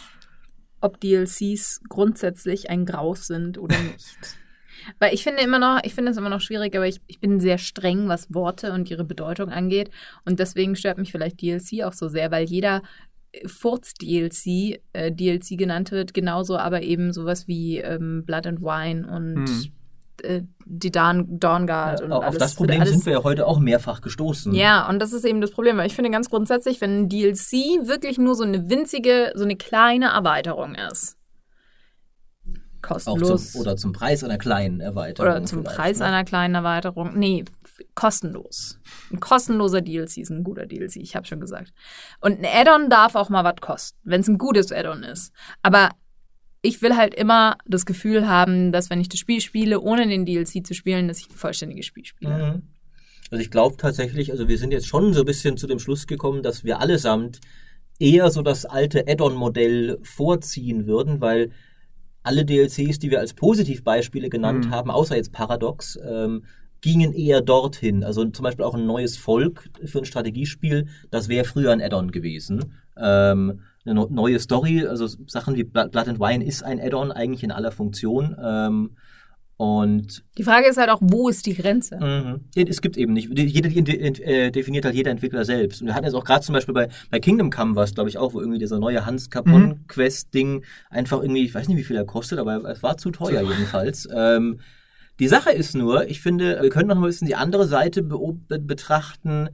ob DLCs grundsätzlich ein Graus sind oder nicht. Weil ich finde immer noch, ich finde es immer noch schwierig, aber ich, ich bin sehr streng, was Worte und ihre Bedeutung angeht. Und deswegen stört mich vielleicht DLC auch so sehr, weil jeder Furz-DLC äh, DLC genannt wird, genauso aber eben sowas wie ähm, Blood and Wine und Hm. äh, die Dawn, Dawn Guard und auf alles. das Problem alles, sind wir ja heute auch mehrfach gestoßen. ja, und das ist eben das Problem. Weil ich finde ganz grundsätzlich, wenn ein DLC wirklich nur so eine winzige, so eine kleine Erweiterung ist, kostenlos. zum, oder zum Preis einer kleinen Erweiterung. oder zum Preis ne? einer kleinen Erweiterung. Nee, kostenlos. Ein kostenloser DLC ist ein guter DLC, ich habe schon gesagt. Und ein Add-on darf auch mal was kosten, wenn es ein gutes Add-on ist. Aber ich will halt immer das Gefühl haben, dass wenn ich das Spiel spiele, ohne den DLC zu spielen, dass ich ein vollständiges Spiel spiele. Mhm. Also ich glaube tatsächlich, also wir sind jetzt schon so ein bisschen zu dem Schluss gekommen, dass wir allesamt eher so das alte Add-on-Modell vorziehen würden, weil alle DLCs, die wir als Positivbeispiele genannt Mhm. haben, außer jetzt Paradox, ähm, gingen eher dorthin. Also zum Beispiel auch ein neues Volk für ein Strategiespiel, das wäre früher ein Add-on gewesen. Ähm, eine neue Story, also Sachen wie Blood Blood and Wine ist ein Add-on eigentlich in aller Funktion. Ähm, und Die Frage ist halt auch, wo ist die Grenze? Mhm. Es gibt eben nicht. Jeder äh, definiert halt jeder Entwickler selbst. Und wir hatten jetzt auch gerade zum Beispiel bei, bei Kingdom Come was, glaube ich, auch, wo irgendwie dieser neue Hans Capon Quest Ding einfach irgendwie, ich weiß nicht, wie viel er kostet, aber es war zu teuer jedenfalls. Ähm, die Sache ist nur, ich finde, wir können noch mal ein bisschen die andere Seite beob- be betrachten.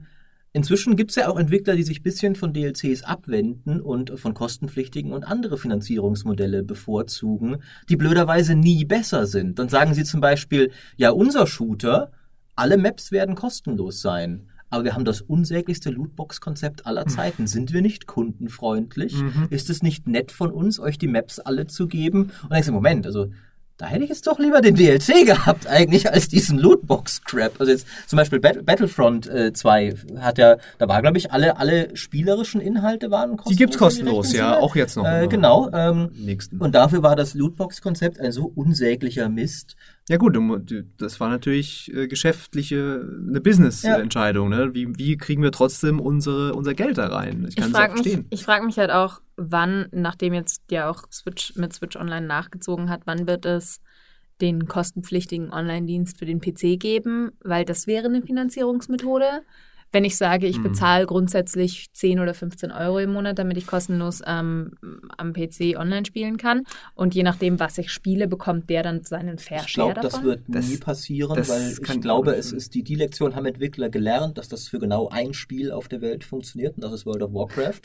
Inzwischen gibt es ja auch Entwickler, die sich ein bisschen von DLCs abwenden und von kostenpflichtigen und andere Finanzierungsmodelle bevorzugen, die blöderweise nie besser sind. Dann sagen sie zum Beispiel, ja, unser Shooter, alle Maps werden kostenlos sein. Aber wir haben das unsäglichste Lootbox-Konzept aller Zeiten. Sind wir nicht kundenfreundlich? Mhm. Ist es nicht nett von uns, euch die Maps alle zu geben? Und dann denkst du, Moment, also da hätte ich jetzt doch lieber den DLC gehabt eigentlich als diesen Lootbox-Crap. Also jetzt zum Beispiel Bat Battlefront äh, 2 hat ja, da war glaube ich alle alle spielerischen Inhalte waren kostenlos. Die gibt's kostenlos, ja, auch jetzt noch. Äh, im genau. Ähm, Nächsten. und dafür war das Lootbox-Konzept ein so unsäglicher Mist. Ja gut, das war natürlich äh, geschäftliche, eine Business-Entscheidung. Ne? Wie, wie kriegen wir trotzdem unsere, unser Geld da rein? Ich Ich kann es auch frage mich, verstehen. ich frag mich halt auch, wann, nachdem jetzt ja auch Switch mit Switch Online nachgezogen hat, wann wird es den kostenpflichtigen Online-Dienst für den PC geben? Weil das wäre eine Finanzierungsmethode. Wenn ich sage, ich Mhm. bezahle grundsätzlich 10 oder 15 Euro im Monat, damit ich kostenlos ähm, am PC online spielen kann. Und je nachdem, was ich spiele, bekommt der dann seinen Fair Ich Share glaube, das wird Das- nie passieren, weil ich glaube, es ist die, die Lektion haben Entwickler gelernt, dass das für genau ein Spiel auf der Welt funktioniert und das ist World of Warcraft.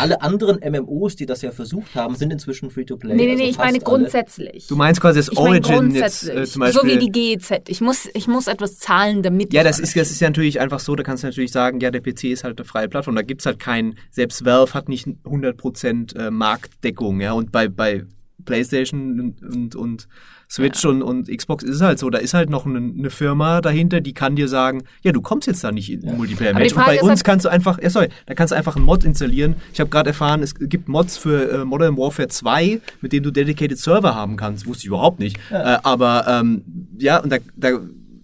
Alle anderen MMOs, die das ja versucht haben, sind inzwischen Free-to-Play. Nee, nee, also nee, ich fast meine alle. grundsätzlich. Du meinst quasi das ich Origin jetzt äh, zum Beispiel. so wie die GEZ. Ich muss, ich muss etwas zahlen, damit Ja, ich das ist, das ist ja natürlich einfach so, da kannst du natürlich sagen, ja, der PC ist halt eine freie Plattform, da gibt's halt keinen, selbst Valve hat nicht 100% äh, Marktdeckung, ja, und bei, bei PlayStation und, und, und Switch und, und Xbox ist es halt so, da ist halt noch eine, eine Firma dahinter, die kann dir sagen, ja, du kommst jetzt da nicht in Ja. Multiplayer-Match. Und bei uns halt- kannst du einfach, ja, sorry, da kannst du einfach einen Mod installieren. Ich habe gerade erfahren, es gibt Mods für äh, Modern Warfare 2, mit denen du Dedicated Server haben kannst. Wusste ich überhaupt nicht. Äh, aber ähm, ja, und da, da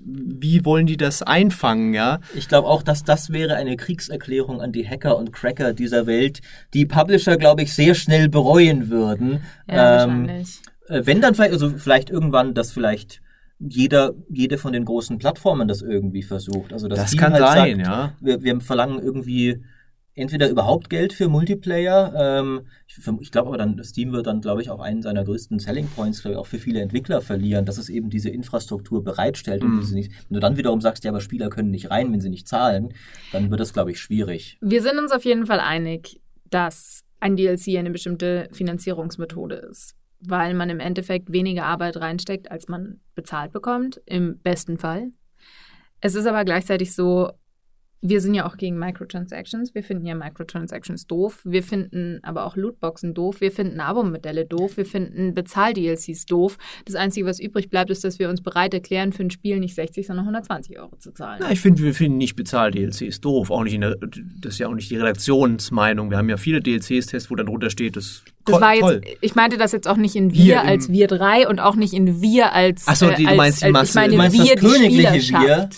wie wollen die das einfangen, ja? Ich glaube auch, dass das wäre eine Kriegserklärung an die Hacker und Cracker dieser Welt, die Publisher, glaube ich, sehr schnell bereuen würden. Ja, Ähm, wahrscheinlich. Äh, Wenn dann vielleicht, also vielleicht irgendwann, dass vielleicht jeder, jede von den großen Plattformen das irgendwie versucht. Also dass Das kann halt sein, sagt, ja. Wir, wir verlangen irgendwie entweder überhaupt Geld für Multiplayer. Ähm, ich ich glaube aber dann, Steam wird dann, glaube ich, auch einen seiner größten Selling Points, glaube ich, auch für viele Entwickler verlieren, dass es eben diese Infrastruktur bereitstellt und Mhm. diese nicht. Wenn du dann wiederum sagst, ja, aber Spieler können nicht rein, wenn sie nicht zahlen, dann wird das, glaube ich, schwierig. Wir sind uns auf jeden Fall einig, dass ein DLC eine bestimmte Finanzierungsmethode ist, weil man im Endeffekt weniger Arbeit reinsteckt, als man bezahlt bekommt, im besten Fall. Es ist aber gleichzeitig so, wir sind ja auch gegen Microtransactions. Wir finden ja Microtransactions doof. Wir finden aber auch Lootboxen doof. Wir finden Abo-Modelle doof. Wir finden Bezahl-DLCs doof. Das Einzige, was übrig bleibt, ist, dass wir uns bereit erklären, für ein Spiel nicht 60, sondern 120 Euro zu zahlen. Na, ich finde, wir finden nicht bezahlt DLCs doof. Auch nicht in der, das ist ja auch nicht die Redaktionsmeinung. Wir haben ja viele DLCs-Tests, wo dann drunter steht, das Das war jetzt, ich meinte das jetzt auch nicht in Wir im- als wir drei und auch nicht in wir als. Ach so, die- du meinst die als, Masse. Ich meine Du meinst wir das die königliche Wir?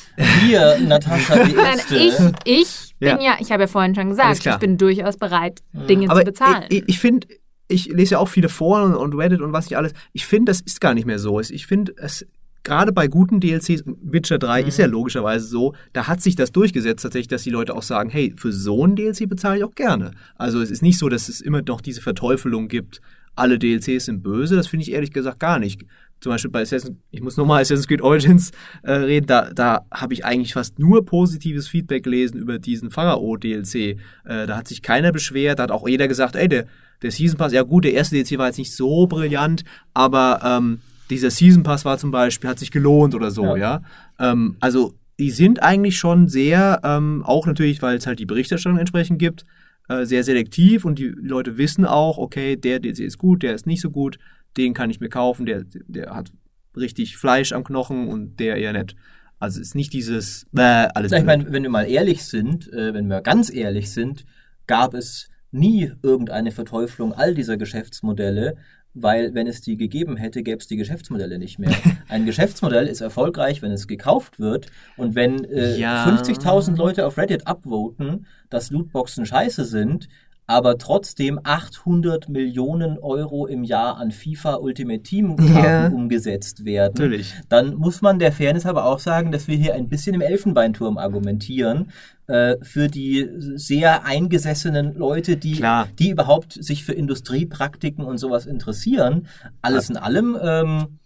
Wir, Natascha, die Nein, Erste. ich, ich Ja. bin ja, ich habe ja vorhin schon gesagt, ich bin durchaus bereit, Dinge Aber zu bezahlen. ich, ich finde, ich lese ja auch viele Foren und Reddit und was nicht alles. Ich finde, das ist gar nicht mehr so. Ich finde, es gerade bei guten DLCs, Witcher 3 ist ja logischerweise so, da hat sich das durchgesetzt tatsächlich, dass die Leute auch sagen, hey, für so ein DLC bezahle ich auch gerne. Also es ist nicht so, dass es immer noch diese Verteufelung gibt, alle DLCs sind böse. Das finde ich ehrlich gesagt gar nicht. Zum Beispiel bei Assassin's, ich muss nochmal Assassin's Creed Origins äh, reden, da, da habe ich eigentlich fast nur positives Feedback gelesen über diesen Pharao-DLC. Äh, da hat sich keiner beschwert, da hat auch jeder gesagt, ey, der, der Season Pass, ja gut, der erste DLC war jetzt nicht so brillant, aber ähm, dieser Season Pass war zum Beispiel, hat sich gelohnt oder so, Ja. ja. Ähm, also die sind eigentlich schon sehr, ähm, auch natürlich, weil es halt die Berichterstattung entsprechend gibt, äh, sehr selektiv und die Leute wissen auch, okay, der DLC ist gut, der ist nicht so gut. den kann ich mir kaufen, der, der hat richtig Fleisch am Knochen und der eher nicht. Also es ist nicht dieses äh, alles. Ich meine, wenn wir mal ehrlich sind, äh, wenn wir ganz ehrlich sind, gab es nie irgendeine Verteuflung all dieser Geschäftsmodelle, weil wenn es die gegeben hätte, gäbe es die Geschäftsmodelle nicht mehr. Ein Geschäftsmodell ist erfolgreich, wenn es gekauft wird und wenn äh, Ja. 50.000 Leute auf Reddit upvoten, dass Lootboxen scheiße sind, aber trotzdem 800 Millionen Euro im Jahr an FIFA Ultimate Team Karten Ja. umgesetzt werden, Natürlich. dann muss man der Fairness aber auch sagen, dass wir hier ein bisschen im Elfenbeinturm argumentieren äh, für die sehr eingesessenen Leute, die, Klar. die überhaupt sich für Industriepraktiken und sowas interessieren. Alles in allem. Ähm,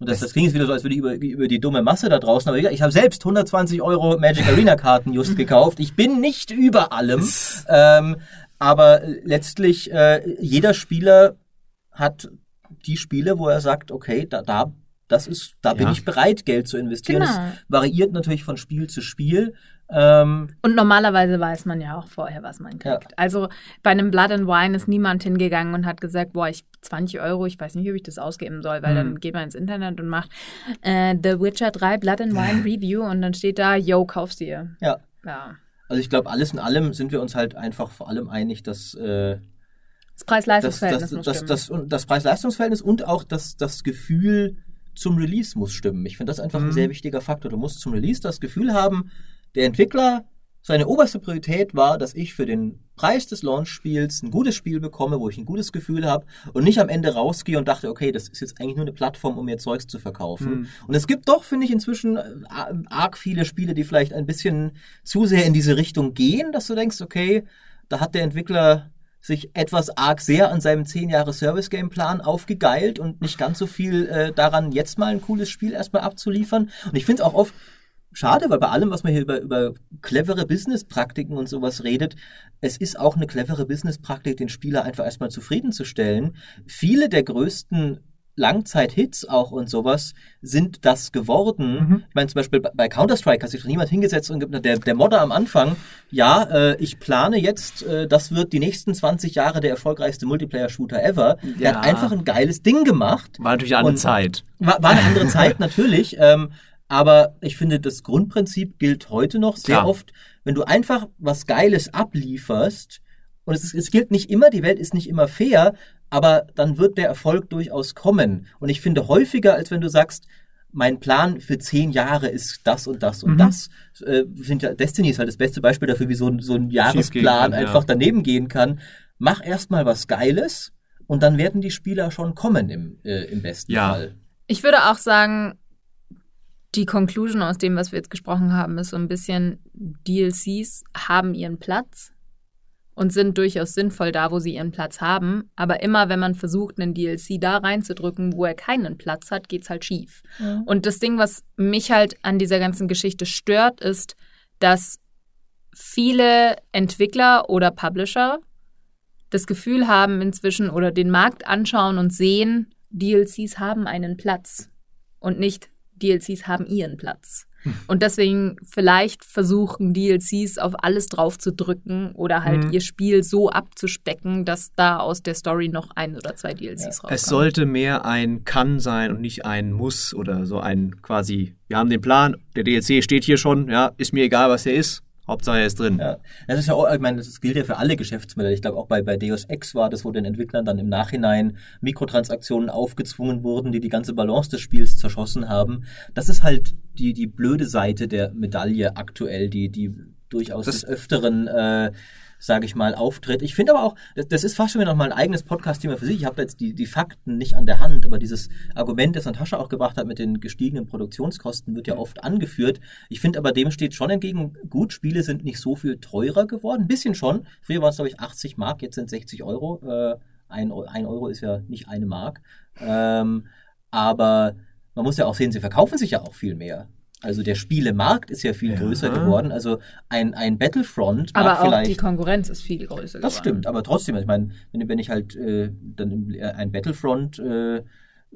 und das, das klingt jetzt wieder so, als würde ich über, über die dumme Masse da draußen, aber ich habe selbst 120 Euro Magic Arena Karten just gekauft. Ich bin nicht über allem. Ähm, aber letztlich, äh, jeder Spieler hat die Spiele, wo er sagt, okay, da, da, das ist, da bin Ja. ich bereit, Geld zu investieren. Genau. Das variiert natürlich von Spiel zu Spiel. Ähm, Und normalerweise weiß man ja auch vorher, was man kriegt. Ja. Also bei einem Blood and Wine ist niemand hingegangen und hat gesagt, boah, ich 20 Euro, ich weiß nicht, ob ich das ausgeben soll, weil Mhm. dann geht man ins Internet und macht äh, The Witcher 3 Blood and Wine Review und dann steht da, yo, kauf's dir. ja. Ja. Also ich glaube, alles in allem sind wir uns halt einfach vor allem einig, dass äh, Das das, Preis-Leistungs-Verhältnis das, das, das, und das Preis-Leistungs-Verhältnis und auch das, das Gefühl zum Release muss stimmen. Ich finde das einfach ein Mhm. sehr wichtiger Faktor. Du musst zum Release das Gefühl haben, der Entwickler, seine oberste Priorität war, dass ich für den Preis des Launch-Spiels ein gutes Spiel bekomme, wo ich ein gutes Gefühl habe und nicht am Ende rausgehe und dachte, okay, das ist jetzt eigentlich nur eine Plattform, um mir Zeugs zu verkaufen. Mhm. Und es gibt doch, finde ich, inzwischen äh, arg viele Spiele, die vielleicht ein bisschen zu sehr in diese Richtung gehen, dass du denkst, okay, da hat der Entwickler sich etwas arg sehr an seinem 10 Jahre Service-Game-Plan aufgegeilt und nicht ganz so viel äh, daran, jetzt mal ein cooles Spiel erstmal abzuliefern. Und ich finde es auch oft schade, weil bei allem, was man hier über, über clevere Business-Praktiken und sowas redet, es ist auch eine clevere Business-Praktik, den Spieler einfach erstmal zufriedenzustellen. Viele der größten Langzeit-Hits auch und sowas sind das geworden. Mhm. Ich meine, zum Beispiel bei- Counter-Strike hat sich doch niemand hingesetzt und gibt- der, der Modder am Anfang, ja, äh, ich plane jetzt, äh, das wird die nächsten 20 Jahre der erfolgreichste Multiplayer-Shooter ever. Der Ja. hat einfach ein geiles Ding gemacht. War natürlich eine andere Zeit. War, war eine andere Zeit natürlich, ähm, aber ich finde, das Grundprinzip gilt heute noch sehr Klar. oft, wenn du einfach was Geiles ablieferst, und es, ist, es gilt nicht immer, die Welt ist nicht immer fair, aber dann wird der Erfolg durchaus kommen. Und ich finde häufiger, als wenn du sagst, mein Plan für zehn Jahre ist das und das und Mhm. das. Äh, ja, Destiny ist halt das beste Beispiel dafür, wie so ein, so ein Jahresplan kann, ja. einfach daneben gehen kann. Mach erstmal was Geiles und dann werden die Spieler schon kommen im, äh, im besten Ja. Fall. Ich würde auch sagen, die Conclusion aus dem, was wir jetzt gesprochen haben, ist so ein bisschen, DLCs haben ihren Platz und sind durchaus sinnvoll da, wo sie ihren Platz haben. Aber immer, wenn man versucht, einen DLC da reinzudrücken, wo er keinen Platz hat, geht's halt schief. Und das Ding, was mich halt an dieser ganzen Geschichte stört, ist, dass viele Entwickler oder Publisher das Gefühl haben inzwischen oder den Markt anschauen und sehen, DLCs haben einen Platz und nicht DLCs haben ihren Platz. Und deswegen vielleicht versuchen DLCs auf alles drauf zu drücken oder halt Mhm. ihr Spiel so abzuspecken, dass da aus der Story noch ein oder zwei DLCs rauskommen. Es sollte mehr ein Kann sein und nicht ein Muss oder so ein quasi, wir haben den Plan, der DLC steht hier schon, ja, ist mir egal, was der ist, Hauptsache er ist drin. Ja, das ist ja auch, ich meine, das gilt ja für alle Geschäftsmodelle. Ich glaube, auch bei, bei Deus Ex war das, wo den Entwicklern dann im Nachhinein Mikrotransaktionen aufgezwungen wurden, die die ganze Balance des Spiels zerschossen haben. Das ist halt die, die blöde Seite der Medaille aktuell, die, die durchaus Das- des Öfteren, äh, sage ich mal, auftritt. Ich finde aber auch, das, ist fast schon wieder noch mal ein eigenes Podcast-Thema für sich. Ich habe jetzt die, die Fakten nicht an der Hand, aber dieses Argument, das Natascha auch gebracht hat mit den gestiegenen Produktionskosten, wird ja oft angeführt. Ich finde aber dem steht schon entgegen, gut, Spiele sind nicht so viel teurer geworden. Ein bisschen schon. Früher waren es, glaube ich, 80 Mark, jetzt sind 60 Euro. Äh, ein, ein Euro ist ja nicht eine Mark. Ähm, aber man muss ja auch sehen, sie verkaufen sich ja auch viel mehr. Also der Spielemarkt ist ja viel Ja. größer geworden. Also ein, ein Battlefront mag Aber auch vielleicht die Konkurrenz ist viel größer das geworden. stimmt, aber trotzdem, ich meine, wenn, wenn ich halt äh, dann äh, ein Battlefront äh,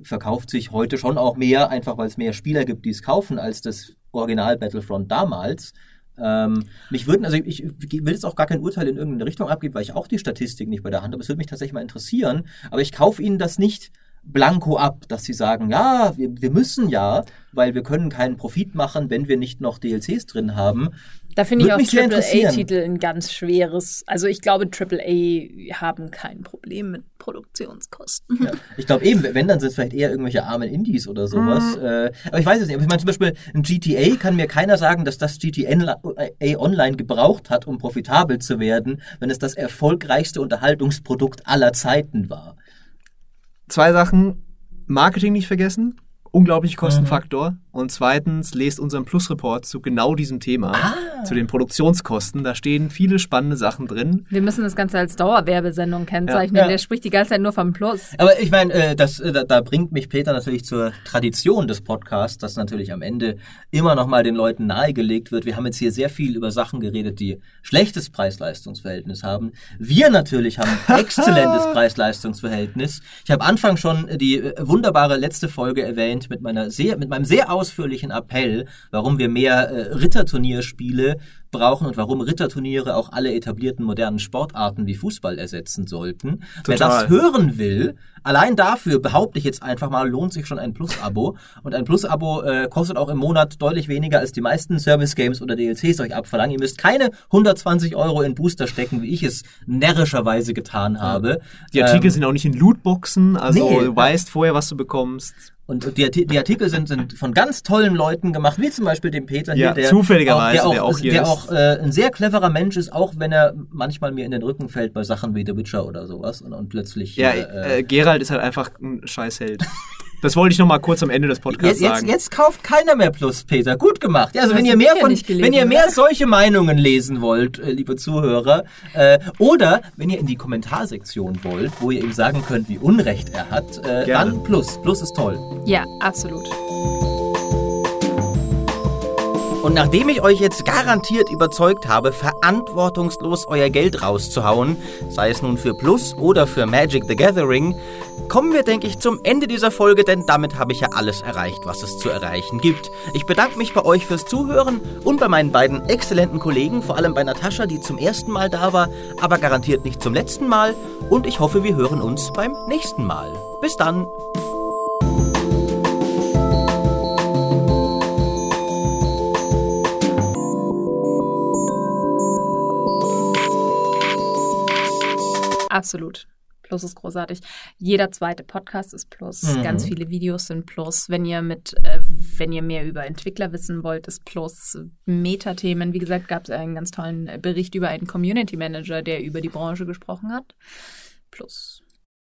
verkauft sich heute schon auch mehr, einfach weil es mehr Spieler gibt, die es kaufen, als das Original Battlefront damals. Ähm, mich würden, also ich, ich will jetzt auch gar kein Urteil in irgendeine Richtung abgeben, weil ich auch die Statistik nicht bei der Hand habe. Es würde mich tatsächlich mal interessieren, aber ich kaufe Ihnen das nicht blanko ab, dass sie sagen, ja, wir, wir müssen ja, weil wir können keinen Profit machen, wenn wir nicht noch DLCs drin haben. Da finde ich auch. AAA-Titel ein ganz schweres. Also ich glaube, AAA haben kein Problem mit Produktionskosten. Ja. Ich glaube eben, wenn, dann sind es vielleicht eher irgendwelche armen Indies oder sowas. Mhm. Äh, aber ich weiß es nicht. Aber ich meine zum Beispiel, ein GTA kann mir keiner sagen, dass das GTA Online gebraucht hat, um profitabel zu werden, wenn es das erfolgreichste Unterhaltungsprodukt aller Zeiten war. Zwei Sachen. Marketing nicht vergessen. Unglaublich Kostenfaktor. Und zweitens, lest unseren Plus-Report zu genau diesem Thema, zu den Produktionskosten. Da stehen viele spannende Sachen drin. Wir müssen das Ganze als Dauerwerbesendung kennzeichnen. Ja. Der spricht die ganze Zeit nur vom Plus. Aber ich meine, äh, das, äh, da, da bringt mich Peter natürlich zur Tradition des Podcasts, dass natürlich am Ende immer noch mal den Leuten nahegelegt wird. Wir haben jetzt hier sehr viel über Sachen geredet, die schlechtes Preis-Leistungs-Verhältnis haben. Wir natürlich haben ein exzellentes Preis-Leistungs-Verhältnis. Ich habe Anfang schon die äh, wunderbare letzte Folge erwähnt mit meiner sehr, mit meinem sehr ausführlichen Appell, warum wir mehr äh, Ritterturnierspiele brauchen und warum Ritterturniere auch alle etablierten modernen Sportarten wie Fußball ersetzen sollten. Wer Total. das hören will, allein dafür behaupte ich jetzt einfach mal, lohnt sich schon ein Plus-Abo. Und ein Plus-Abo äh, kostet auch im Monat deutlich weniger, als die meisten Service-Games oder DLCs euch abverlangen. Ihr müsst keine 120 Euro in Booster stecken, wie ich es närrischerweise getan habe. Die Artikel Ähm, sind auch nicht in Lootboxen, also Nee. du weißt vorher, was du bekommst. Und die, die Artikel sind, sind von ganz tollen Leuten gemacht, wie zum Beispiel dem Peter Ja, hier, der zufälligerweise, auch, der der auch, auch hier der auch äh, ein sehr cleverer Mensch ist, auch wenn er manchmal mir in den Rücken fällt bei Sachen wie The Witcher oder sowas und, und plötzlich Ja, äh, äh, Gerald ist halt einfach ein Scheißheld. Das wollte ich noch mal kurz am Ende des Podcasts Jetzt, jetzt, sagen. jetzt kauft keiner mehr Plus, Peter. Gut gemacht. Ja, also wenn ihr mehr von, gelesen, wenn ihr mehr solche Meinungen lesen wollt, äh, liebe Zuhörer, äh, oder wenn ihr in die Kommentarsektion wollt, wo ihr ihm sagen könnt, wie Unrecht er hat, äh, dann Plus. Plus ist toll. Ja, absolut. Und nachdem ich euch jetzt garantiert überzeugt habe, verantwortungslos euer Geld rauszuhauen, sei es nun für Plus oder für Magic the Gathering, kommen wir, denke ich, zum Ende dieser Folge, denn damit habe ich ja alles erreicht, was es zu erreichen gibt. Ich bedanke mich bei euch fürs Zuhören und bei meinen beiden exzellenten Kollegen, vor allem bei Natascha, die zum ersten Mal da war, aber garantiert nicht zum letzten Mal. Und ich hoffe, wir hören uns beim nächsten Mal. Bis dann! Absolut. Plus ist großartig. Jeder zweite Podcast ist Plus. Mhm. Ganz viele Videos sind Plus. Wenn ihr mit, äh, wenn ihr mehr über Entwickler wissen wollt, ist Plus. Metathemen. Wie gesagt, gab es einen ganz tollen Bericht über einen Community Manager, der über die Branche gesprochen hat. Plus.